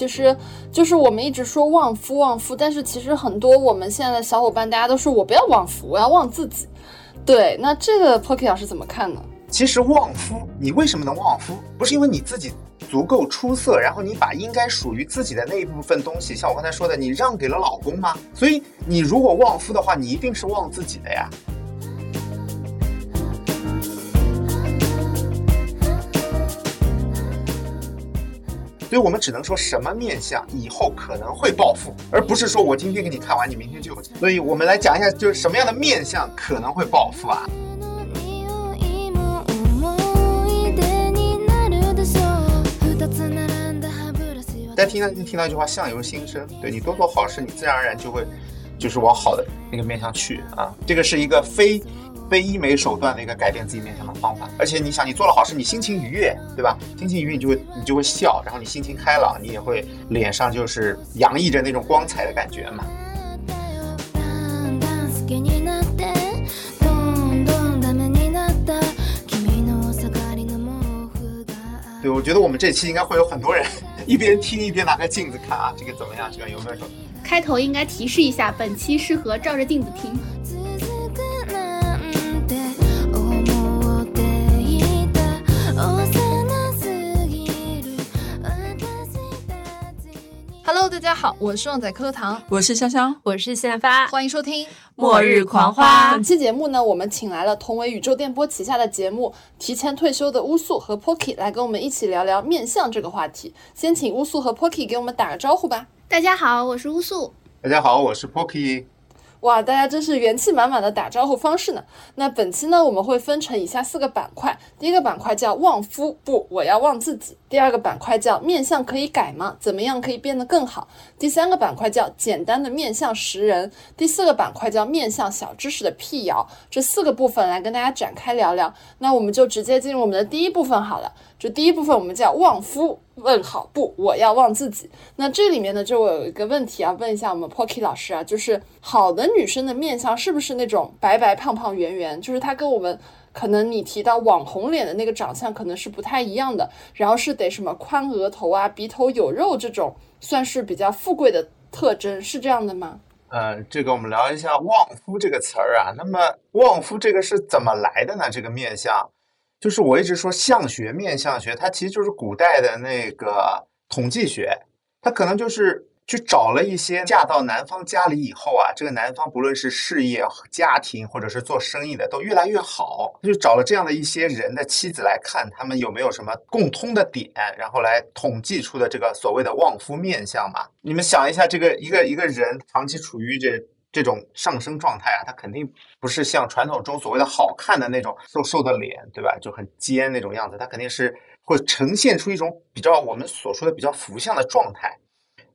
其实就是我们一直说旺夫旺夫，但是其实很多我们现在的小伙伴，大家都说我不要旺夫，我要旺自己。对，那这个 Pocky 老师怎么看呢？其实旺夫，你为什么能旺夫？不是因为你自己足够出色，然后你把应该属于自己的那一部分东西，像我刚才说的，你让给了老公吗？所以你如果旺夫的话，你一定是旺自己的呀。所以我们只能说什么面相以后可能会暴富，而不是说我今天给你看完，你明天就有钱。所以我们来讲一下，就是什么样的面相可能会暴富啊？大家听到听到一句话，相由心生，对你多做好事，你自然而然就会就是往好的那个面相去啊。这个是一个非。非医美手段的一个改变自己面相的方法，而且你想，你做了好事，你心情愉悦，对吧？心情愉悦，你就会你就会笑，然后你心情开朗，你也会脸上就是洋溢着那种光彩的感觉嘛。对，我觉得我们这期应该会有很多人一边听一边拿个镜子看啊，这个怎么样？这个有没有什么？开头应该提示一下，本期适合照着镜子听。Hello，大家好，我是旺仔课堂，我是香香，我是现发，欢迎收听《末日狂花》。本期节目呢，我们请来了同为宇宙电波旗下的节目提前退休的乌素和 Pocky 来跟我们一起聊聊面相这个话题。先请乌素和 Pocky 给我们打个招呼吧。大家好，我是乌素。大家好，我是 Pocky。哇，大家真是元气满满的打招呼方式呢。那本期呢，我们会分成以下四个板块。第一个板块叫旺夫，不，我要旺自己。第二个板块叫面相可以改吗？怎么样可以变得更好？第三个板块叫简单的面相识人。第四个板块叫面相小知识的辟谣。这四个部分来跟大家展开聊聊。那我们就直接进入我们的第一部分好了。这第一部分我们叫旺夫。问好不，我要旺自己。那这里面呢，就我有一个问题要问一下我们 Pocky 老师啊，就是好的女生的面相是不是那种白白胖胖圆圆？就是她跟我们可能你提到网红脸的那个长相可能是不太一样的。然后是得什么宽额头啊，鼻头有肉这种，算是比较富贵的特征，是这样的吗？呃，这个我们聊一下“旺夫”这个词儿啊。那么“旺夫”这个是怎么来的呢？这个面相？就是我一直说相学、面相学，它其实就是古代的那个统计学，它可能就是去找了一些嫁到男方家里以后啊，这个男方不论是事业、家庭或者是做生意的都越来越好，就找了这样的一些人的妻子来看他们有没有什么共通的点，然后来统计出的这个所谓的旺夫面相嘛。你们想一下，这个一个一个人长期处于这。这种上升状态啊，他肯定不是像传统中所谓的好看的那种瘦瘦的脸，对吧？就很尖那种样子，他肯定是会呈现出一种比较我们所说的比较福相的状态。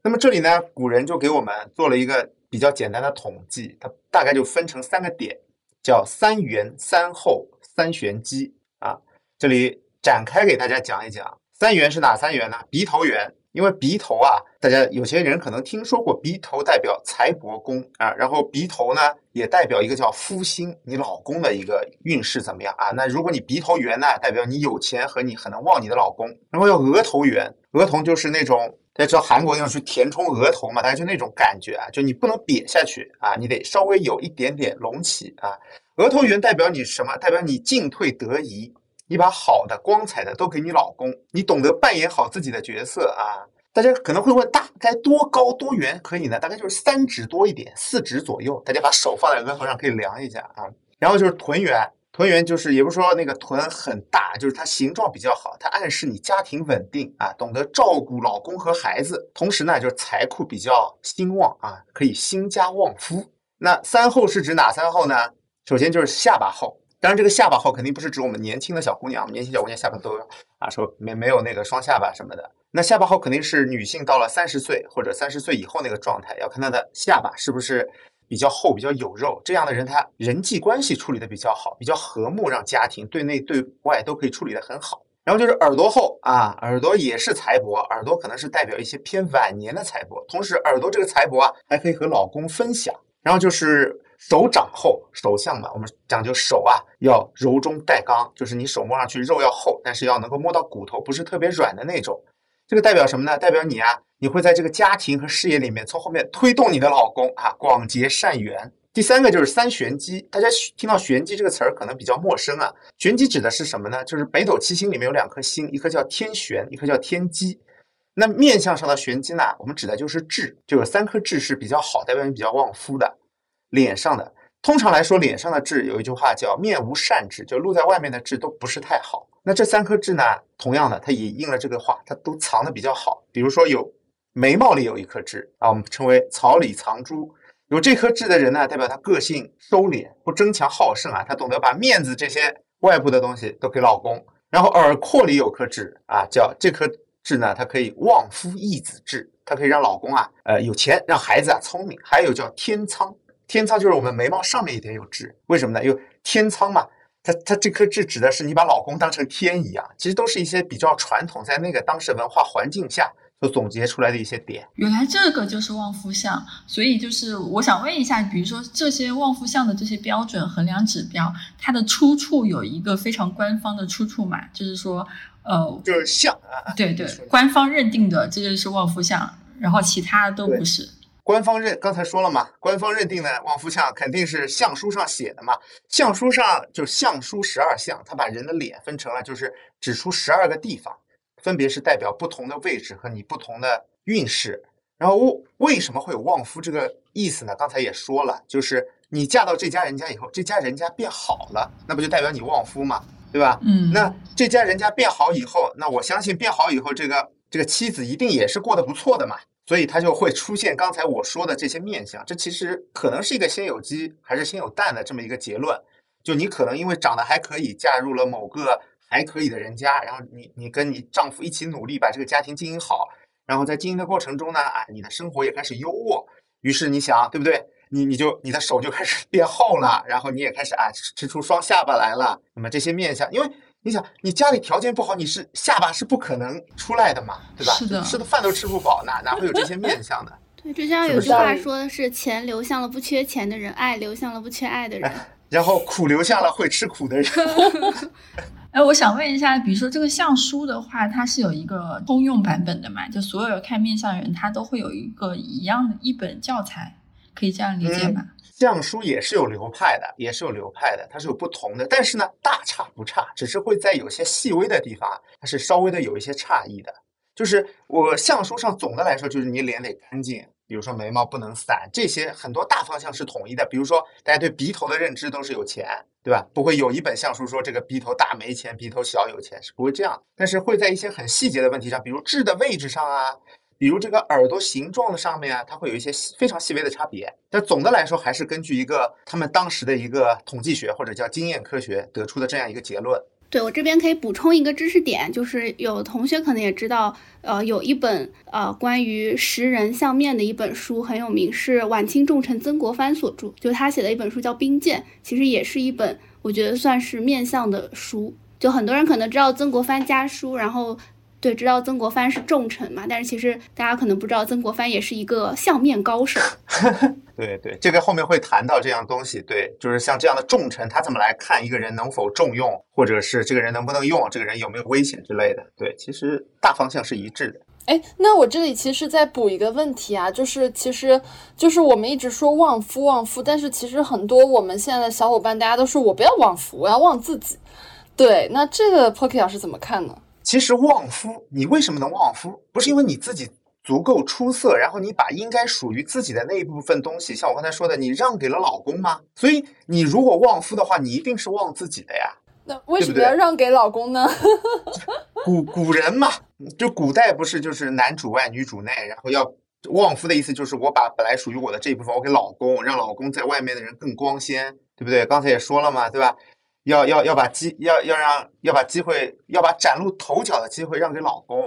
那么这里呢，古人就给我们做了一个比较简单的统计，它大概就分成三个点，叫三圆、三后、三玄机啊。这里展开给大家讲一讲，三圆是哪三圆呢？鼻头圆。因为鼻头啊，大家有些人可能听说过，鼻头代表财帛宫啊，然后鼻头呢也代表一个叫夫星，你老公的一个运势怎么样啊？那如果你鼻头圆呢，代表你有钱和你很能旺你的老公。然后要额头圆，额头就是那种大家知道韩国要去填充额头嘛，大家就那种感觉啊，就你不能瘪下去啊，你得稍微有一点点隆起啊。额头圆代表你什么？代表你进退得宜。你把好的、光彩的都给你老公，你懂得扮演好自己的角色啊！大家可能会问，大概多高多圆可以呢？大概就是三指多一点，四指左右。大家把手放在额头上可以量一下啊。然后就是臀圆，臀圆就是也不是说那个臀很大，就是它形状比较好，它暗示你家庭稳定啊，懂得照顾老公和孩子，同时呢就是财库比较兴旺啊，可以兴家旺夫。那三后是指哪三后呢？首先就是下巴厚。当然，这个下巴厚肯定不是指我们年轻的小姑娘，年轻小姑娘下巴都啊，说没没有那个双下巴什么的。那下巴厚肯定是女性到了三十岁或者三十岁以后那个状态，要看她的下巴是不是比较厚、比较有肉。这样的人，他人际关系处理的比较好，比较和睦，让家庭对内对外都可以处理的很好。然后就是耳朵厚啊，耳朵也是财帛，耳朵可能是代表一些偏晚年的财帛，同时耳朵这个财帛啊，还可以和老公分享。然后就是。手掌厚，手相嘛，我们讲究手啊要柔中带刚，就是你手摸上去肉要厚，但是要能够摸到骨头，不是特别软的那种。这个代表什么呢？代表你啊，你会在这个家庭和事业里面从后面推动你的老公啊，广结善缘。第三个就是三玄机，大家听到玄机这个词儿可能比较陌生啊。玄机指的是什么呢？就是北斗七星里面有两颗星，一颗叫天玄，一颗叫天机。那面相上的玄机呢，我们指的就是痣，就有三颗痣是比较好，代表你比较旺夫的。脸上的，通常来说，脸上的痣有一句话叫“面无善痣”，就露在外面的痣都不是太好。那这三颗痣呢，同样的，它也应了这个话，它都藏的比较好。比如说有眉毛里有一颗痣啊，我们称为草里藏珠。有这颗痣的人呢，代表他个性收敛，不争强好胜啊，他懂得把面子这些外部的东西都给老公。然后耳廓里有颗痣啊，叫这颗痣呢，它可以旺夫益子痣，它可以让老公啊，呃，有钱，让孩子啊聪明。还有叫天仓。天仓就是我们眉毛上面一点有痣，为什么呢？因为天仓嘛，它它这颗痣指的是你把老公当成天一样，其实都是一些比较传统，在那个当时文化环境下所总结出来的一些点。原来这个就是旺夫相，所以就是我想问一下，比如说这些旺夫相的这些标准衡量指标，它的出处有一个非常官方的出处嘛？就是说，呃，就是相啊，对对，官方认定的这就是旺夫相，然后其他都不是。官方认刚才说了嘛，官方认定的旺夫相肯定是相书上写的嘛。相书上就相书十二相，他把人的脸分成了，就是指出十二个地方，分别是代表不同的位置和你不同的运势。然后为为什么会有旺夫这个意思呢？刚才也说了，就是你嫁到这家人家以后，这家人家变好了，那不就代表你旺夫嘛，对吧？嗯，那这家人家变好以后，那我相信变好以后，这个这个妻子一定也是过得不错的嘛。所以它就会出现刚才我说的这些面相，这其实可能是一个先有鸡还是先有蛋的这么一个结论。就你可能因为长得还可以，嫁入了某个还可以的人家，然后你你跟你丈夫一起努力把这个家庭经营好，然后在经营的过程中呢，啊，你的生活也开始优渥，于是你想，对不对？你你就你的手就开始 变厚了，然后你也开始啊吃出双下巴来了。那么这些面相，因为。你想，你家里条件不好，你是下巴是不可能出来的嘛，对吧？是的，吃的饭都吃不饱，哪哪会有这些面 相的？对，就像有句话说的是：钱流向了不缺钱的人，爱流向了不缺爱的人，然后苦流向了会吃苦的人。哎，我想问一下，比如说这个相书的话，它是有一个通用版本的嘛？就所有看面相人，他都会有一个一样的一本教材，可以这样理解吗？相书也是有流派的，也是有流派的，它是有不同的，但是呢，大差不差，只是会在有些细微的地方，它是稍微的有一些差异的。就是我相书上总的来说，就是你脸得干净，比如说眉毛不能散，这些很多大方向是统一的。比如说大家对鼻头的认知都是有钱，对吧？不会有一本相书说这个鼻头大没钱，鼻头小有钱，是不会这样。但是会在一些很细节的问题上，比如痣的位置上啊。比如这个耳朵形状的上面啊，它会有一些非常细微的差别，但总的来说还是根据一个他们当时的一个统计学或者叫经验科学得出的这样一个结论。对我这边可以补充一个知识点，就是有同学可能也知道，呃，有一本呃关于识人相面的一本书很有名，是晚清重臣曾国藩所著，就他写的一本书叫《兵谏》，其实也是一本我觉得算是面相的书。就很多人可能知道曾国藩家书，然后。对，知道曾国藩是重臣嘛？但是其实大家可能不知道，曾国藩也是一个相面高手。对对，这个后面会谈到这样东西。对，就是像这样的重臣，他怎么来看一个人能否重用，或者是这个人能不能用，这个人有没有危险之类的。对，其实大方向是一致的。哎，那我这里其实再补一个问题啊，就是其实就是我们一直说旺夫旺夫，但是其实很多我们现在的小伙伴，大家都说我不要旺夫，我要旺自己。对，那这个 Pocky 老师怎么看呢？其实旺夫，你为什么能旺夫？不是因为你自己足够出色，然后你把应该属于自己的那一部分东西，像我刚才说的，你让给了老公吗？所以你如果旺夫的话，你一定是旺自己的呀。那为什么要让给老公呢？古古人嘛，就古代不是就是男主外女主内，然后要旺夫的意思就是我把本来属于我的这一部分我给老公，让老公在外面的人更光鲜，对不对？刚才也说了嘛，对吧？要要要把机要要让要把机会要把崭露头角的机会让给老公，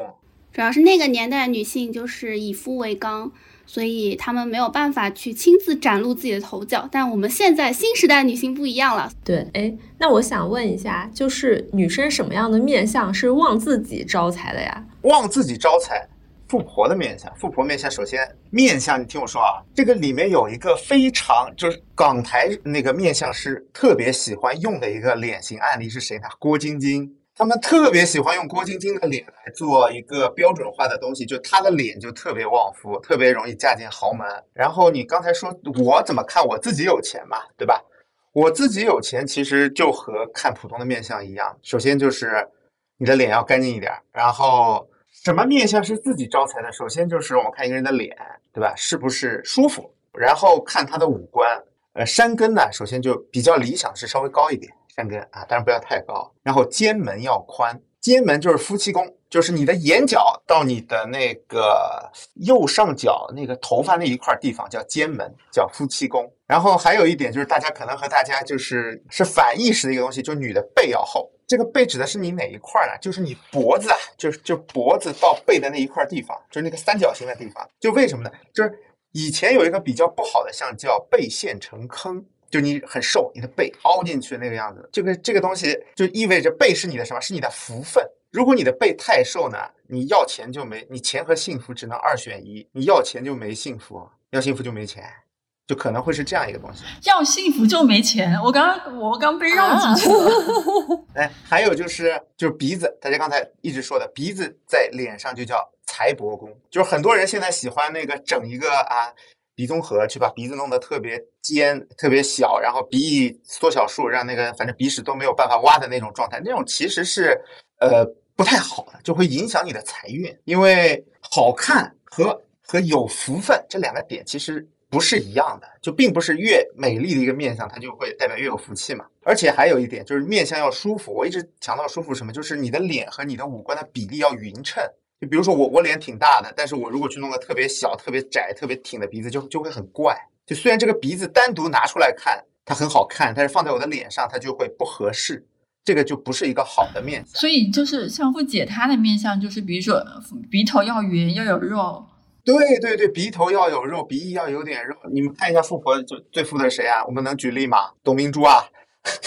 主要是那个年代女性就是以夫为纲，所以她们没有办法去亲自崭露自己的头角。但我们现在新时代女性不一样了。对，哎，那我想问一下，就是女生什么样的面相是旺自己招财的呀？旺自己招财。富婆的面相，富婆面相，首先面相，你听我说啊，这个里面有一个非常就是港台那个面相师特别喜欢用的一个脸型案例是谁呢？郭晶晶，他们特别喜欢用郭晶晶的脸来做一个标准化的东西，就她的脸就特别旺夫，特别容易嫁进豪门。然后你刚才说我怎么看我自己有钱嘛，对吧？我自己有钱其实就和看普通的面相一样，首先就是你的脸要干净一点，然后什么面相是自己招财的？首先就是我们看一个人的脸，对吧？是不是舒服？然后看他的五官，呃，山根呢，首先就比较理想是稍微高一点。山根啊，当然不要太高。然后肩门要宽，肩门就是夫妻宫，就是你的眼角到你的那个右上角那个头发那一块地方叫肩门，叫夫妻宫。然后还有一点就是，大家可能和大家就是是反意识的一个东西，就是女的背要厚。这个背指的是你哪一块呢？就是你脖子啊，就是就脖子到背的那一块地方，就是那个三角形的地方。就为什么呢？就是以前有一个比较不好的像叫背陷成坑。就你很瘦，你的背凹进去那个样子，这个这个东西就意味着背是你的什么？是你的福分。如果你的背太瘦呢，你要钱就没，你钱和幸福只能二选一，你要钱就没幸福，要幸福就没钱，就可能会是这样一个东西。要幸福就没钱，我刚刚我刚被绕进去了。哎，还有就是就是鼻子，大家刚才一直说的鼻子在脸上就叫财帛宫，就是很多人现在喜欢那个整一个啊。鼻综合去把鼻子弄得特别尖、特别小，然后鼻翼缩小术，让那个反正鼻屎都没有办法挖的那种状态，那种其实是呃不太好的，就会影响你的财运。因为好看和和有福分这两个点其实不是一样的，就并不是越美丽的一个面相，它就会代表越有福气嘛。而且还有一点就是面相要舒服，我一直强调舒服什么，就是你的脸和你的五官的比例要匀称。就比如说我，我脸挺大的，但是我如果去弄个特别小、特别窄、特别挺的鼻子，就就会很怪。就虽然这个鼻子单独拿出来看它很好看，但是放在我的脸上它就会不合适，这个就不是一个好的面相。所以就是像富姐她的面相，就是比如说鼻头要圆，要有肉。对对对，鼻头要有肉，鼻翼要有点肉。你们看一下富婆就最富的是谁啊？我们能举例吗？董明珠啊，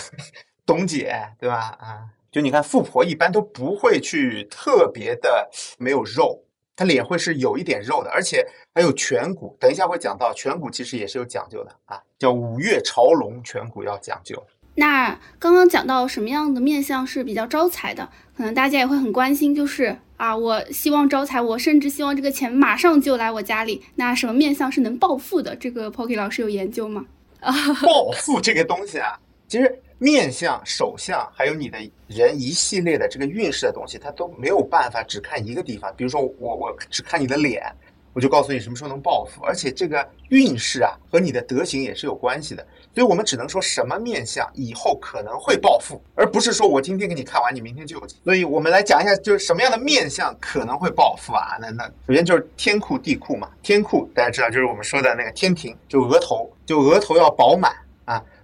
董姐对吧？啊。就你看，富婆一般都不会去特别的没有肉，她脸会是有一点肉的，而且还有颧骨。等一下会讲到颧骨，其实也是有讲究的啊，叫五岳朝龙，颧骨要讲究。那刚刚讲到什么样的面相是比较招财的，可能大家也会很关心，就是啊，我希望招财，我甚至希望这个钱马上就来我家里。那什么面相是能暴富的？这个 Pocky 老师有研究吗？啊，暴富这个东西啊，其实。面相、手相，还有你的人一系列的这个运势的东西，它都没有办法只看一个地方。比如说，我我只看你的脸，我就告诉你什么时候能暴富。而且这个运势啊，和你的德行也是有关系的。所以我们只能说什么面相以后可能会暴富，而不是说我今天给你看完，你明天就有钱。所以我们来讲一下，就是什么样的面相可能会暴富啊？那那首先就是天库地库嘛。天库大家知道，就是我们说的那个天庭，就额头，就额头要饱满。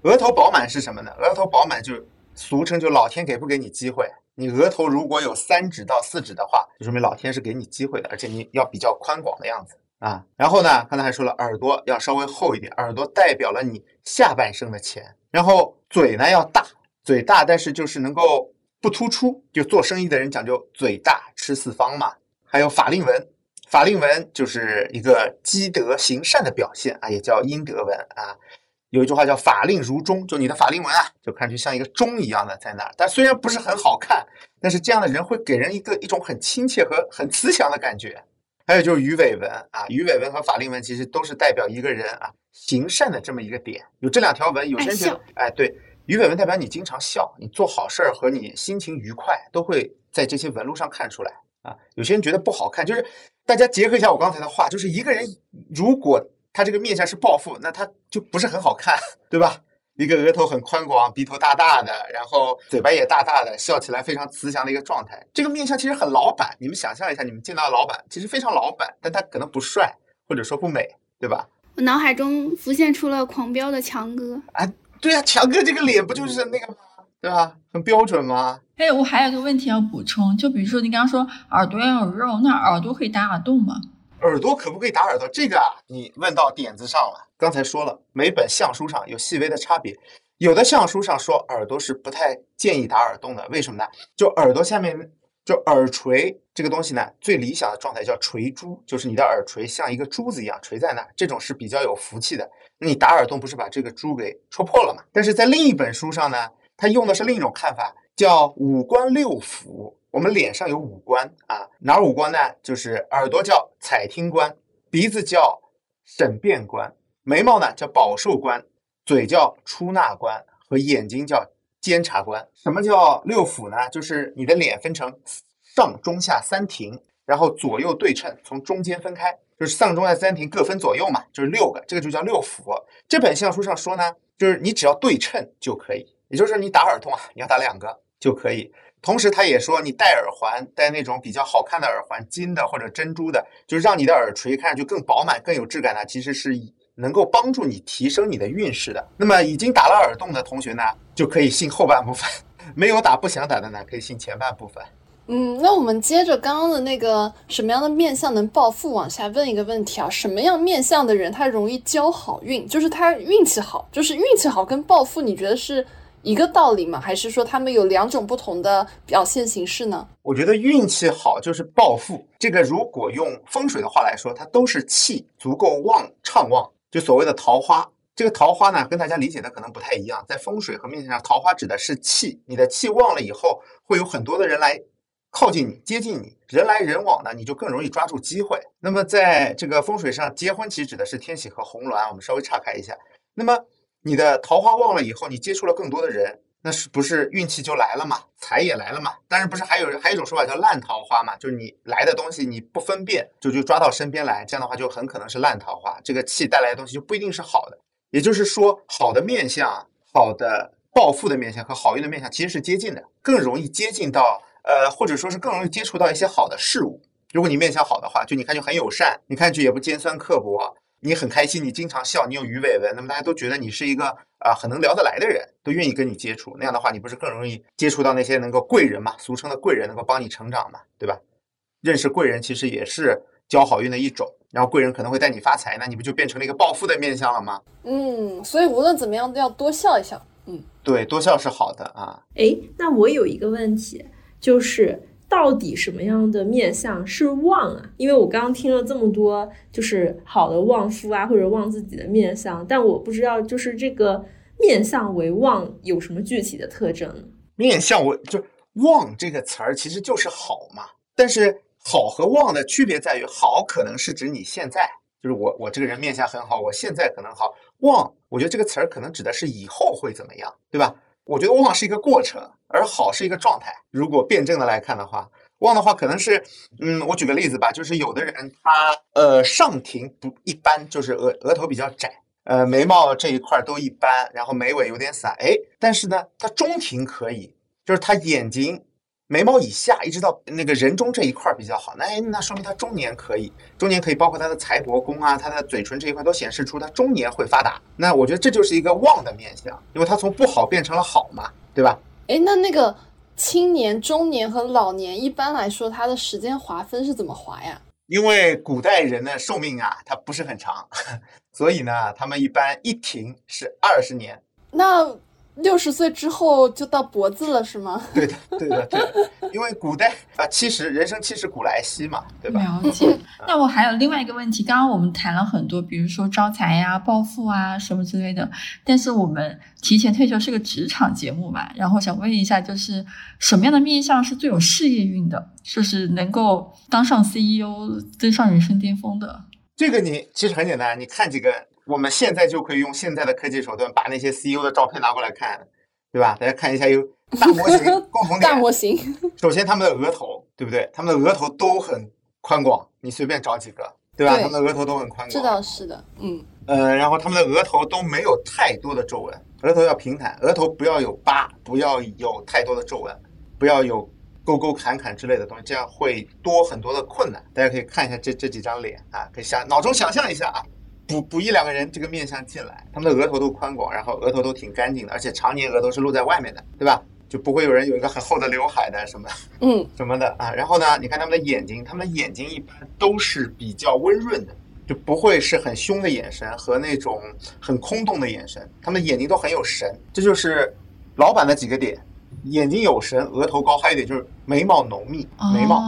额头饱满是什么呢？额头饱满就俗称就老天给不给你机会。你额头如果有三指到四指的话，就说明老天是给你机会的，而且你要比较宽广的样子啊。然后呢，刚才还说了，耳朵要稍微厚一点，耳朵代表了你下半生的钱。然后嘴呢要大，嘴大但是就是能够不突出，就做生意的人讲究嘴大吃四方嘛。还有法令纹，法令纹就是一个积德行善的表现啊，也叫阴德纹啊。有一句话叫“法令如钟”，就你的法令纹啊，就看上去像一个钟一样的在那儿。但虽然不是很好看，但是这样的人会给人一个一种很亲切和很慈祥的感觉。还有就是鱼尾纹啊，鱼尾纹和法令纹其实都是代表一个人啊行善的这么一个点。有这两条纹，有些人觉得，哎，对，鱼尾纹代表你经常笑，你做好事儿和你心情愉快都会在这些纹路上看出来啊。有些人觉得不好看，就是大家结合一下我刚才的话，就是一个人如果。他这个面相是暴富，那他就不是很好看，对吧？一个额头很宽广，鼻头大大的，然后嘴巴也大大的，笑起来非常慈祥的一个状态。这个面相其实很老板，你们想象一下，你们见到的老板其实非常老板，但他可能不帅，或者说不美，对吧？我脑海中浮现出了狂飙的强哥。啊，对呀，强哥这个脸不就是那个吗？对吧？很标准吗？哎，我还有个问题要补充，就比如说你刚刚说耳朵要有肉，那耳朵可以打耳洞吗？耳朵可不可以打耳朵？这个啊，你问到点子上了。刚才说了，每本相书上有细微的差别，有的相书上说耳朵是不太建议打耳洞的，为什么呢？就耳朵下面，就耳垂这个东西呢，最理想的状态叫垂珠，就是你的耳垂像一个珠子一样垂在那，这种是比较有福气的。那你打耳洞不是把这个珠给戳破了吗？但是在另一本书上呢，他用的是另一种看法，叫五官六腑。我们脸上有五官啊，哪五官呢？就是耳朵叫采听官，鼻子叫审辩官，眉毛呢叫保寿官，嘴叫出纳官，和眼睛叫监察官。什么叫六腑呢？就是你的脸分成上中下三庭，然后左右对称，从中间分开，就是上中下三庭各分左右嘛，就是六个，这个就叫六腑。这本相书上说呢，就是你只要对称就可以，也就是说你打耳洞啊，你要打两个就可以。同时，他也说，你戴耳环，戴那种比较好看的耳环，金的或者珍珠的，就是让你的耳垂看上去更饱满、更有质感呢。其实是能够帮助你提升你的运势的。那么，已经打了耳洞的同学呢，就可以信后半部分；没有打、不想打的呢，可以信前半部分。嗯，那我们接着刚刚的那个什么样的面相能暴富，往下问一个问题啊，什么样面相的人他容易交好运？就是他运气好，就是运气好跟暴富，你觉得是？一个道理吗？还是说他们有两种不同的表现形式呢？我觉得运气好就是暴富。这个如果用风水的话来说，它都是气足够旺畅旺，就所谓的桃花。这个桃花呢，跟大家理解的可能不太一样。在风水和面相上，桃花指的是气，你的气旺了以后，会有很多的人来靠近你、接近你，人来人往呢，你就更容易抓住机会。那么在这个风水上，结婚其实指的是天喜和红鸾。我们稍微岔开一下，那么。你的桃花旺了以后，你接触了更多的人，那是不是运气就来了嘛？财也来了嘛？但是不是还有还有一种说法叫烂桃花嘛？就是你来的东西你不分辨，就就抓到身边来，这样的话就很可能是烂桃花。这个气带来的东西就不一定是好的。也就是说，好的面相、好的暴富的面相和好运的面相其实是接近的，更容易接近到呃，或者说是更容易接触到一些好的事物。如果你面相好的话，就你看就很友善，你看去也不尖酸刻薄。你很开心，你经常笑，你有鱼尾纹，那么大家都觉得你是一个啊很能聊得来的人，都愿意跟你接触。那样的话，你不是更容易接触到那些能够贵人嘛？俗称的贵人能够帮你成长嘛？对吧？认识贵人其实也是交好运的一种，然后贵人可能会带你发财，那你不就变成了一个暴富的面相了吗？嗯，所以无论怎么样都要多笑一笑。嗯，对，多笑是好的啊。哎，那我有一个问题，就是。到底什么样的面相是旺啊？因为我刚刚听了这么多，就是好的旺夫啊，或者旺自己的面相，但我不知道就是这个面相为旺有什么具体的特征？面相为就旺这个词儿其实就是好嘛，但是好和旺的区别在于，好可能是指你现在，就是我我这个人面相很好，我现在可能好；旺，我觉得这个词儿可能指的是以后会怎么样，对吧？我觉得旺是一个过程，而好是一个状态。如果辩证的来看的话，旺的话可能是，嗯，我举个例子吧，就是有的人他呃上庭不一般，就是额额头比较窄，呃眉毛这一块都一般，然后眉尾有点散，哎，但是呢他中庭可以，就是他眼睛。眉毛以下一直到那个人中这一块比较好，那那说明他中年可以，中年可以包括他的财帛宫啊，他的嘴唇这一块都显示出他中年会发达。那我觉得这就是一个旺的面相，因为他从不好变成了好嘛，对吧？哎，那那个青年、中年和老年一般来说，它的时间划分是怎么划呀？因为古代人的寿命啊，它不是很长，所以呢，他们一般一停是二十年。那。六十岁之后就到脖子了，是吗？对的，对的，对的。因为古代啊，七十人生七十古来稀嘛，对吧？了解。那我还有另外一个问题，刚刚我们谈了很多，比如说招财呀、暴富啊什么之类的。但是我们提前退休是个职场节目嘛，然后想问一下，就是什么样的面相是最有事业运的，就是能够当上 CEO、登上人生巅峰的？这个你其实很简单，你看几个。我们现在就可以用现在的科技手段把那些 CEO 的照片拿过来看，对吧？大家看一下，有大模型 共同点。大模型。首先，他们的额头，对不对？他们的额头都很宽广，你随便找几个，对吧？他们的额头都很宽广。这倒是的，嗯。呃，然后他们的额头都没有太多的皱纹，额头要平坦，额头不要有疤，不要有太多的皱纹，不要有沟沟坎坎之类的东西，这样会多很多的困难。大家可以看一下这这几张脸啊，可以想脑中想象一下啊。补补一两个人，这个面相进来，他们的额头都宽广，然后额头都挺干净的，而且常年额头是露在外面的，对吧？就不会有人有一个很厚的刘海的什么，嗯，什么的啊。然后呢，你看他们的眼睛，他们的眼睛一般都是比较温润的，就不会是很凶的眼神和那种很空洞的眼神，他们眼睛都很有神。这就是老板的几个点：眼睛有神，额头高，还有一点就是眉毛浓密，眉毛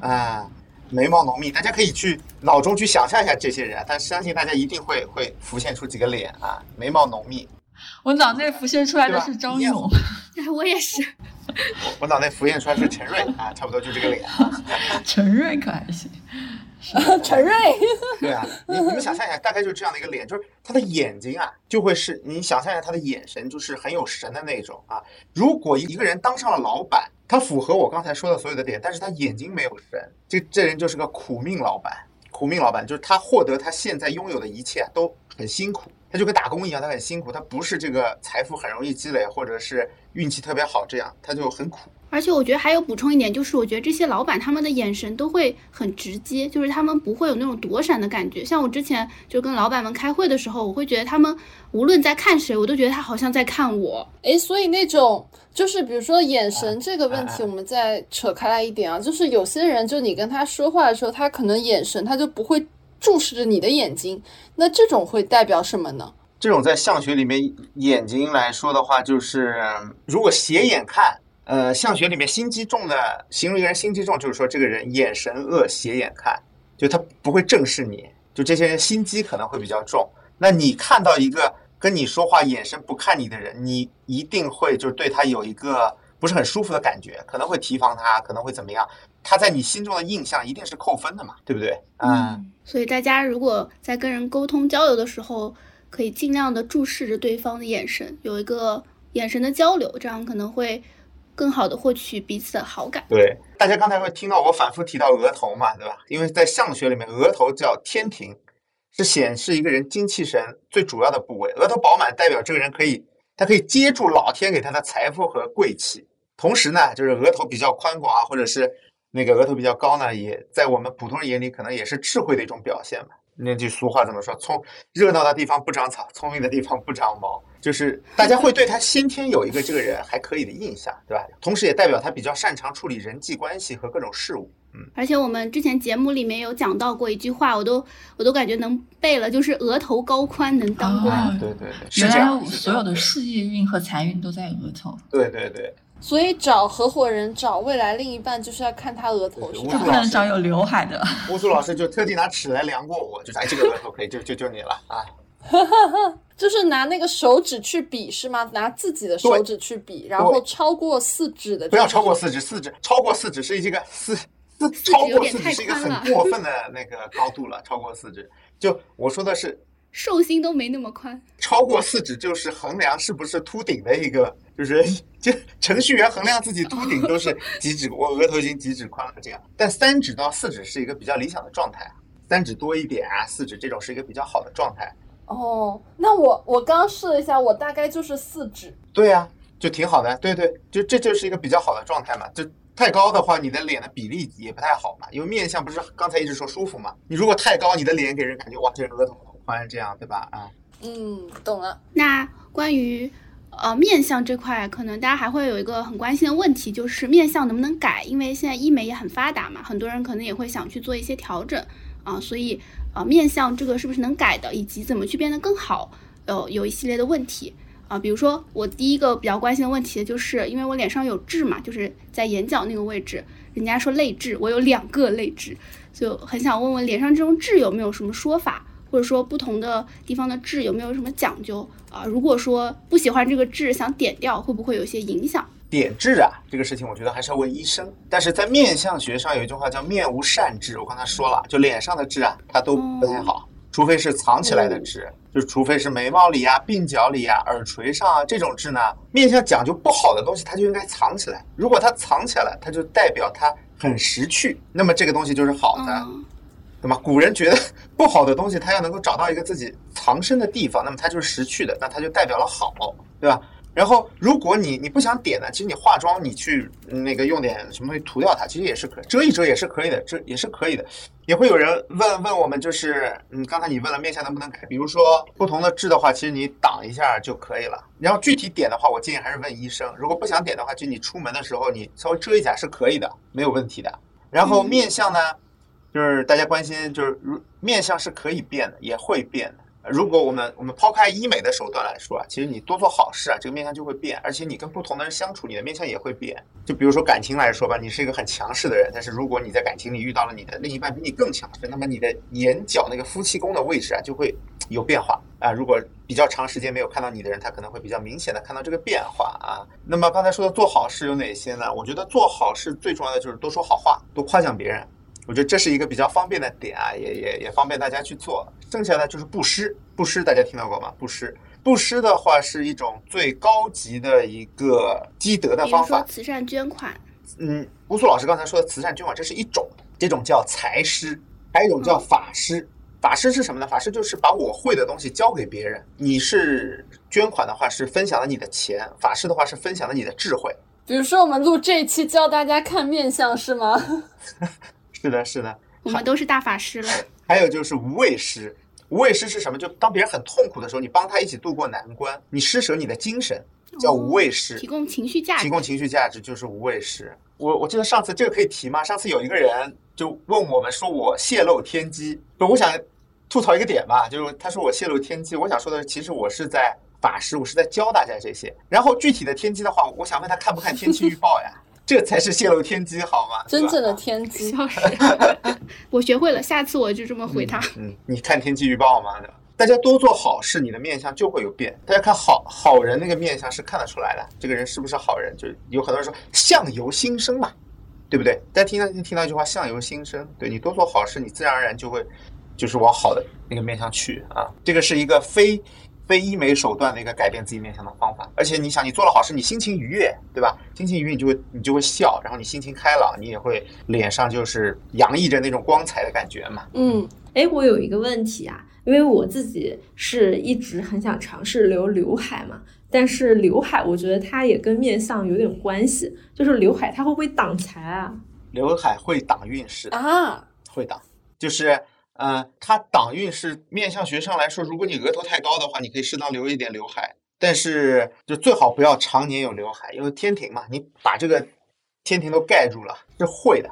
啊。眉毛浓密，大家可以去脑中去想象一下这些人，但相信大家一定会会浮现出几个脸啊，眉毛浓密。我脑内浮现出来的是张勇，我也是。我我脑内浮现出来是陈瑞啊，差不多就这个脸。陈瑞可还行。陈瑞，对啊，你你们想象一下，大概就是这样的一个脸，就是他的眼睛啊，就会是你想象一下他的眼神，就是很有神的那种啊。如果一个人当上了老板，他符合我刚才说的所有的点，但是他眼睛没有神，这这人就是个苦命老板。苦命老板就是他获得他现在拥有的一切都很辛苦，他就跟打工一样，他很辛苦，他不是这个财富很容易积累，或者是运气特别好这样，他就很苦。而且我觉得还有补充一点，就是我觉得这些老板他们的眼神都会很直接，就是他们不会有那种躲闪的感觉。像我之前就跟老板们开会的时候，我会觉得他们无论在看谁，我都觉得他好像在看我。诶，所以那种就是比如说眼神这个问哎题，我们再扯开来一点啊，就是有些人就你跟他说话的时候，他可能眼神他就不会注视着你的眼睛，那这种会代表什么呢？这种在相学里面眼睛来说的话，就是如果斜眼看，呃，相学里面心机重的形容一个人心机重，就是说这个人眼神恶，斜眼看，就他不会正视你，就这些人心机可能会比较重。那你看到一个跟你说话眼神不看你的人，你一定会就是对他有一个不是很舒服的感觉，可能会提防他，可能会怎么样？他在你心中的印象一定是扣分的嘛，对不对？嗯所以大家如果在跟人沟通交流的时候，可以尽量的注视着对方的眼神，有一个眼神的交流，这样可能会更好的获取彼此的好感。对，大家刚才会听到我反复提到额头嘛，对吧？因为在相学里面，额头叫天庭，是显示一个人精气神最主要的部位。额头饱满代表这个人可以，他可以接住老天给他的财富和贵气。同时呢，就是额头比较宽广啊，或者是那个额头比较高呢，也在我们普通人眼里可能也是智慧的一种表现嘛。那句俗话怎么说？聪热闹的地方不长草，聪明的地方不长毛。就是大家会对他先天有一个这个人还可以的印象，对吧？同时也代表他比较擅长处理人际关系和各种事物。而且我们之前节目里面有讲到过一句话，我都我都感觉能背了，就是额头高宽能当官。啊对对对，是原来这样。所有的事业运和财运都在额头，对对对，所以找合伙人、找未来另一半，就是要看他额头对是吧对就不能找有刘海的。乌苏老师就特地拿尺来量过我，就是哎，这个额头可以，就就就你了啊。就是拿那个手指去比是吗？拿自己的手指去比，然后超过四指的，不要超过四指，四指超过四指是一个四四超过四指是一个很过分的那个高度了，超过四指。就我说的是寿星都没那么宽，超过四指，就是衡量是不是秃顶的一个，就是 就程序员衡量自己秃顶都是几指，我额头已经几指宽了这样。但三指到四指是一个比较理想的状态，三指多一点啊，四指这种是一个比较好的状态。哦，那我我刚试了一下，我大概就是四指。对呀、就挺好的，对对，就这就是一个比较好的状态嘛。就太高的话，你的脸的比例也不太好嘛，因为面相不是刚才一直说舒服嘛。你如果太高，你的脸给人感觉哇，这人额头好宽，这样对吧？啊，嗯，懂了。那关于呃面相这块，可能大家还会有一个很关心的问题，就是面相能不能改？因为现在医美也很发达嘛，很多人可能也会想去做一些调整啊、所以啊面相这个是不是能改的，以及怎么去变得更好，呃有一系列的问题。啊，比如说我第一个比较关心的问题，就是因为我脸上有痣嘛，就是在眼角那个位置，人家说泪痣，我有两个泪痣，就很想问问脸上这种痣有没有什么说法，或者说不同的地方的痣有没有什么讲究啊？如果说不喜欢这个痣，想点掉，会不会有些影响？点痣啊，这个事情我觉得还是要问医生。但是在面相学上有一句话叫“面无善痣”，我刚才说了，就脸上的痣啊，它都不太好，除非是藏起来的痣，就是除非是眉毛里啊、鬓角里啊、耳垂上啊这种痣呢，面相讲究不好的东西，它就应该藏起来。如果它藏起来，它就代表它很识趣，那么这个东西就是好的。嗯，对吧？古人觉得 不好的东西，他要能够找到一个自己藏身的地方，那么它就是识趣的，那它就代表了好，对吧？然后，如果你你不想点呢，其实你化妆，你去那个用点什么东西涂掉它，其实也是可以，遮一遮也是可以的，遮也是可以的。也会有人问问我们，就是嗯，刚才你问了面相能不能改，比如说不同的痣的话，其实你挡一下就可以了。然后具体点的话，我建议还是问医生。如果不想点的话，就你出门的时候你稍微遮一下是可以的，没有问题的。然后面相呢，就是大家关心，就是如面相是可以变的，也会变的。如果我们我们抛开医美的手段来说啊，其实你多做好事啊，这个面相就会变，而且你跟不同的人相处，你的面相也会变。就比如说感情来说吧，你是一个很强势的人，但是如果你在感情里遇到了你的另一半比你更强势，那么你的眼角那个夫妻宫的位置啊，就会有变化啊。如果比较长时间没有看到你的人，他可能会比较明显的看到这个变化啊。那么刚才说的做好事有哪些呢？我觉得做好事最重要的就是多说好话，多夸奖别人。我觉得这是一个比较方便的点啊，也也也方便大家去做。剩下的就是布施，布施大家听到过吗？布施，布施的话是一种最高级的一个积德的方法。慈善捐款，嗯，乌苏老师刚才说的慈善捐款，这是一种，这种叫财施，还有一种叫法施。法师是什么呢？法师就是把我会的东西交给别人。你是捐款的话，是分享了你的钱；法师的话是分享了你的智慧。比如说我们录这一期教大家看面相是吗？是的，是的。我们都是大法师了。还有就是无畏师，无畏师是什么？就当别人很痛苦的时候，你帮他一起度过难关，你施舍你的精神，叫无畏师。提供情绪价值提。供情绪价值就是无畏师。我我记得上次这个可以提吗？上次有一个人就问我们说我泄露天机，不，我想吐槽一个点吧，就是他说我泄露天机，我想说的是，其实我是在法师，我是在教大家这些。然后具体的天机的话，我想问他看不看天气预报呀？这才是泄露天机好吗？真正的天机。笑死！我学会了，下次我就这么回他。嗯，你看天气预报吗？对吧？大家多做好事，你的面相就会有变。大家看好好人那个面相是看得出来的，这个人是不是好人？就是有很多人说相由心生嘛，对不对？大家听到听到一句话“相由心生”，对你多做好事，你自然而然就会就是往好的那个面相去啊。这个是一个非非医美手段的一个改变自己面相的方法。而且你想，你做了好事，你心情愉悦，对吧？心情愉悦，你就会你就会笑，然后你心情开朗，你也会脸上就是洋溢着那种光彩的感觉嘛。嗯，哎，我有一个问题啊，因为我自己是一直很想尝试留刘海嘛，但是刘海我觉得它也跟面相有点关系，就是刘海它会不会挡财啊？刘海会挡运势。啊，会挡，就是呃，它挡运是。面向学上来说，如果你额头太高的话，你可以适当留一点刘海，但是就最好不要常年有刘海，因为天庭嘛，你把这个天庭都盖住了，是会的。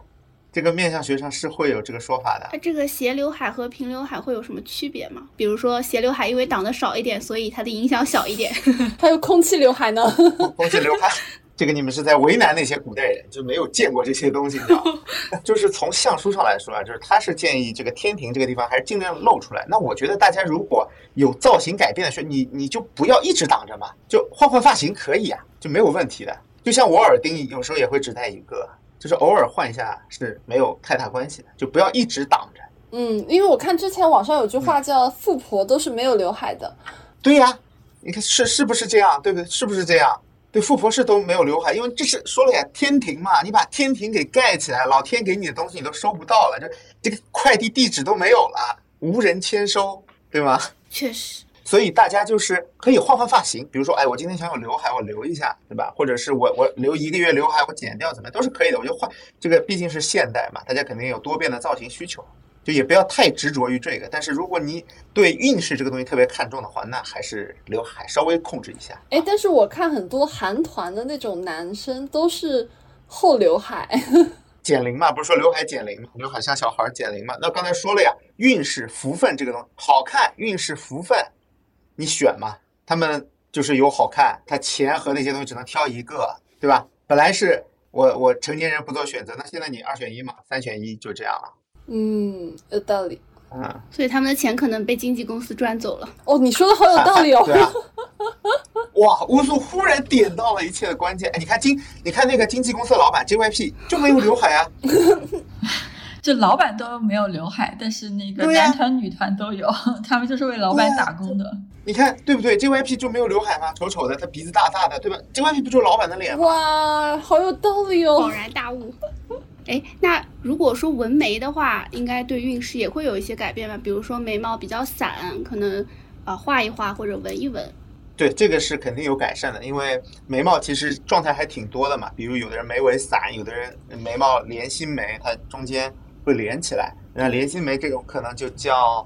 这个面向学上是会有这个说法的。它这个斜刘海和平刘海会有什么区别吗？比如说斜刘海因为挡的少一点，所以它的影响小一点。还有空气刘海呢。空气刘海，这个你们是在为难那些古代人，就没有见过这些东西，你知道吗？就是从相书上来说啊，就是他是建议这个天庭这个地方还是尽量露出来。那我觉得大家如果有造型改变的时候，你你就不要一直挡着嘛，就换换发型可以啊，就没有问题的。就像我耳钉有时候也会只戴一个，就是偶尔换一下是没有太大关系的，就不要一直挡着。嗯，因为我看之前网上有句话叫“富婆都是没有刘海的对呀、你看是是不是这样？对不对？是不是这样？对，富婆是都没有刘海，因为这是说了呀，天庭嘛，你把天庭给盖起来，老天给你的东西你都收不到了，这这个快递地址都没有了，无人签收，对吗？确实，所以大家就是可以换换发型，比如说，哎，我今天想有刘海，我留一下，对吧？或者是我我留一个月刘海，我剪掉，怎么样都是可以的。我就换这个，毕竟是现代嘛，大家肯定有多变的造型需求，就也不要太执着于这个。但是如果你对运势这个东西特别看重的话，那还是刘海稍微控制一下。”。哎，但是我看很多韩团的那种男生都是后刘海。减龄嘛，不是说刘海减龄嘛，刘海像小孩儿减龄嘛。那刚才说了呀，运势福分这个东西好看，运势福分，你选嘛，他们就是有好看，他钱和那些东西只能挑一个，对吧？本来是我我成年人不做选择，那现在你二选一嘛，三选一就这样了。嗯，有道理。啊，所以他们的钱可能被经纪公司赚走了。哦，你说的好有道理哦。哇，乌苏忽然点到了一切的关键。哎，你看经，你看那个经纪公司的老板 JYP 就没有刘海 啊。就老板都没有刘海，但是那个男团、女团都有，他们就是为老板打工的。你看对不对？JYP 就没有刘海吗？丑丑的，他鼻子大大的，对吧？JYP 不就是老板的脸吗？哇，好有道理哦恍哦。然大悟。哎，那如果说纹眉的话，应该对运势也会有一些改变吧？比如说眉毛比较散，可能啊、呃画一画或者纹一纹。对，这个是肯定有改善的，因为眉毛其实状态还挺多的嘛。比如有的人眉尾散，有的人眉毛连心眉，它中间会连起来。那连心眉这种可能就叫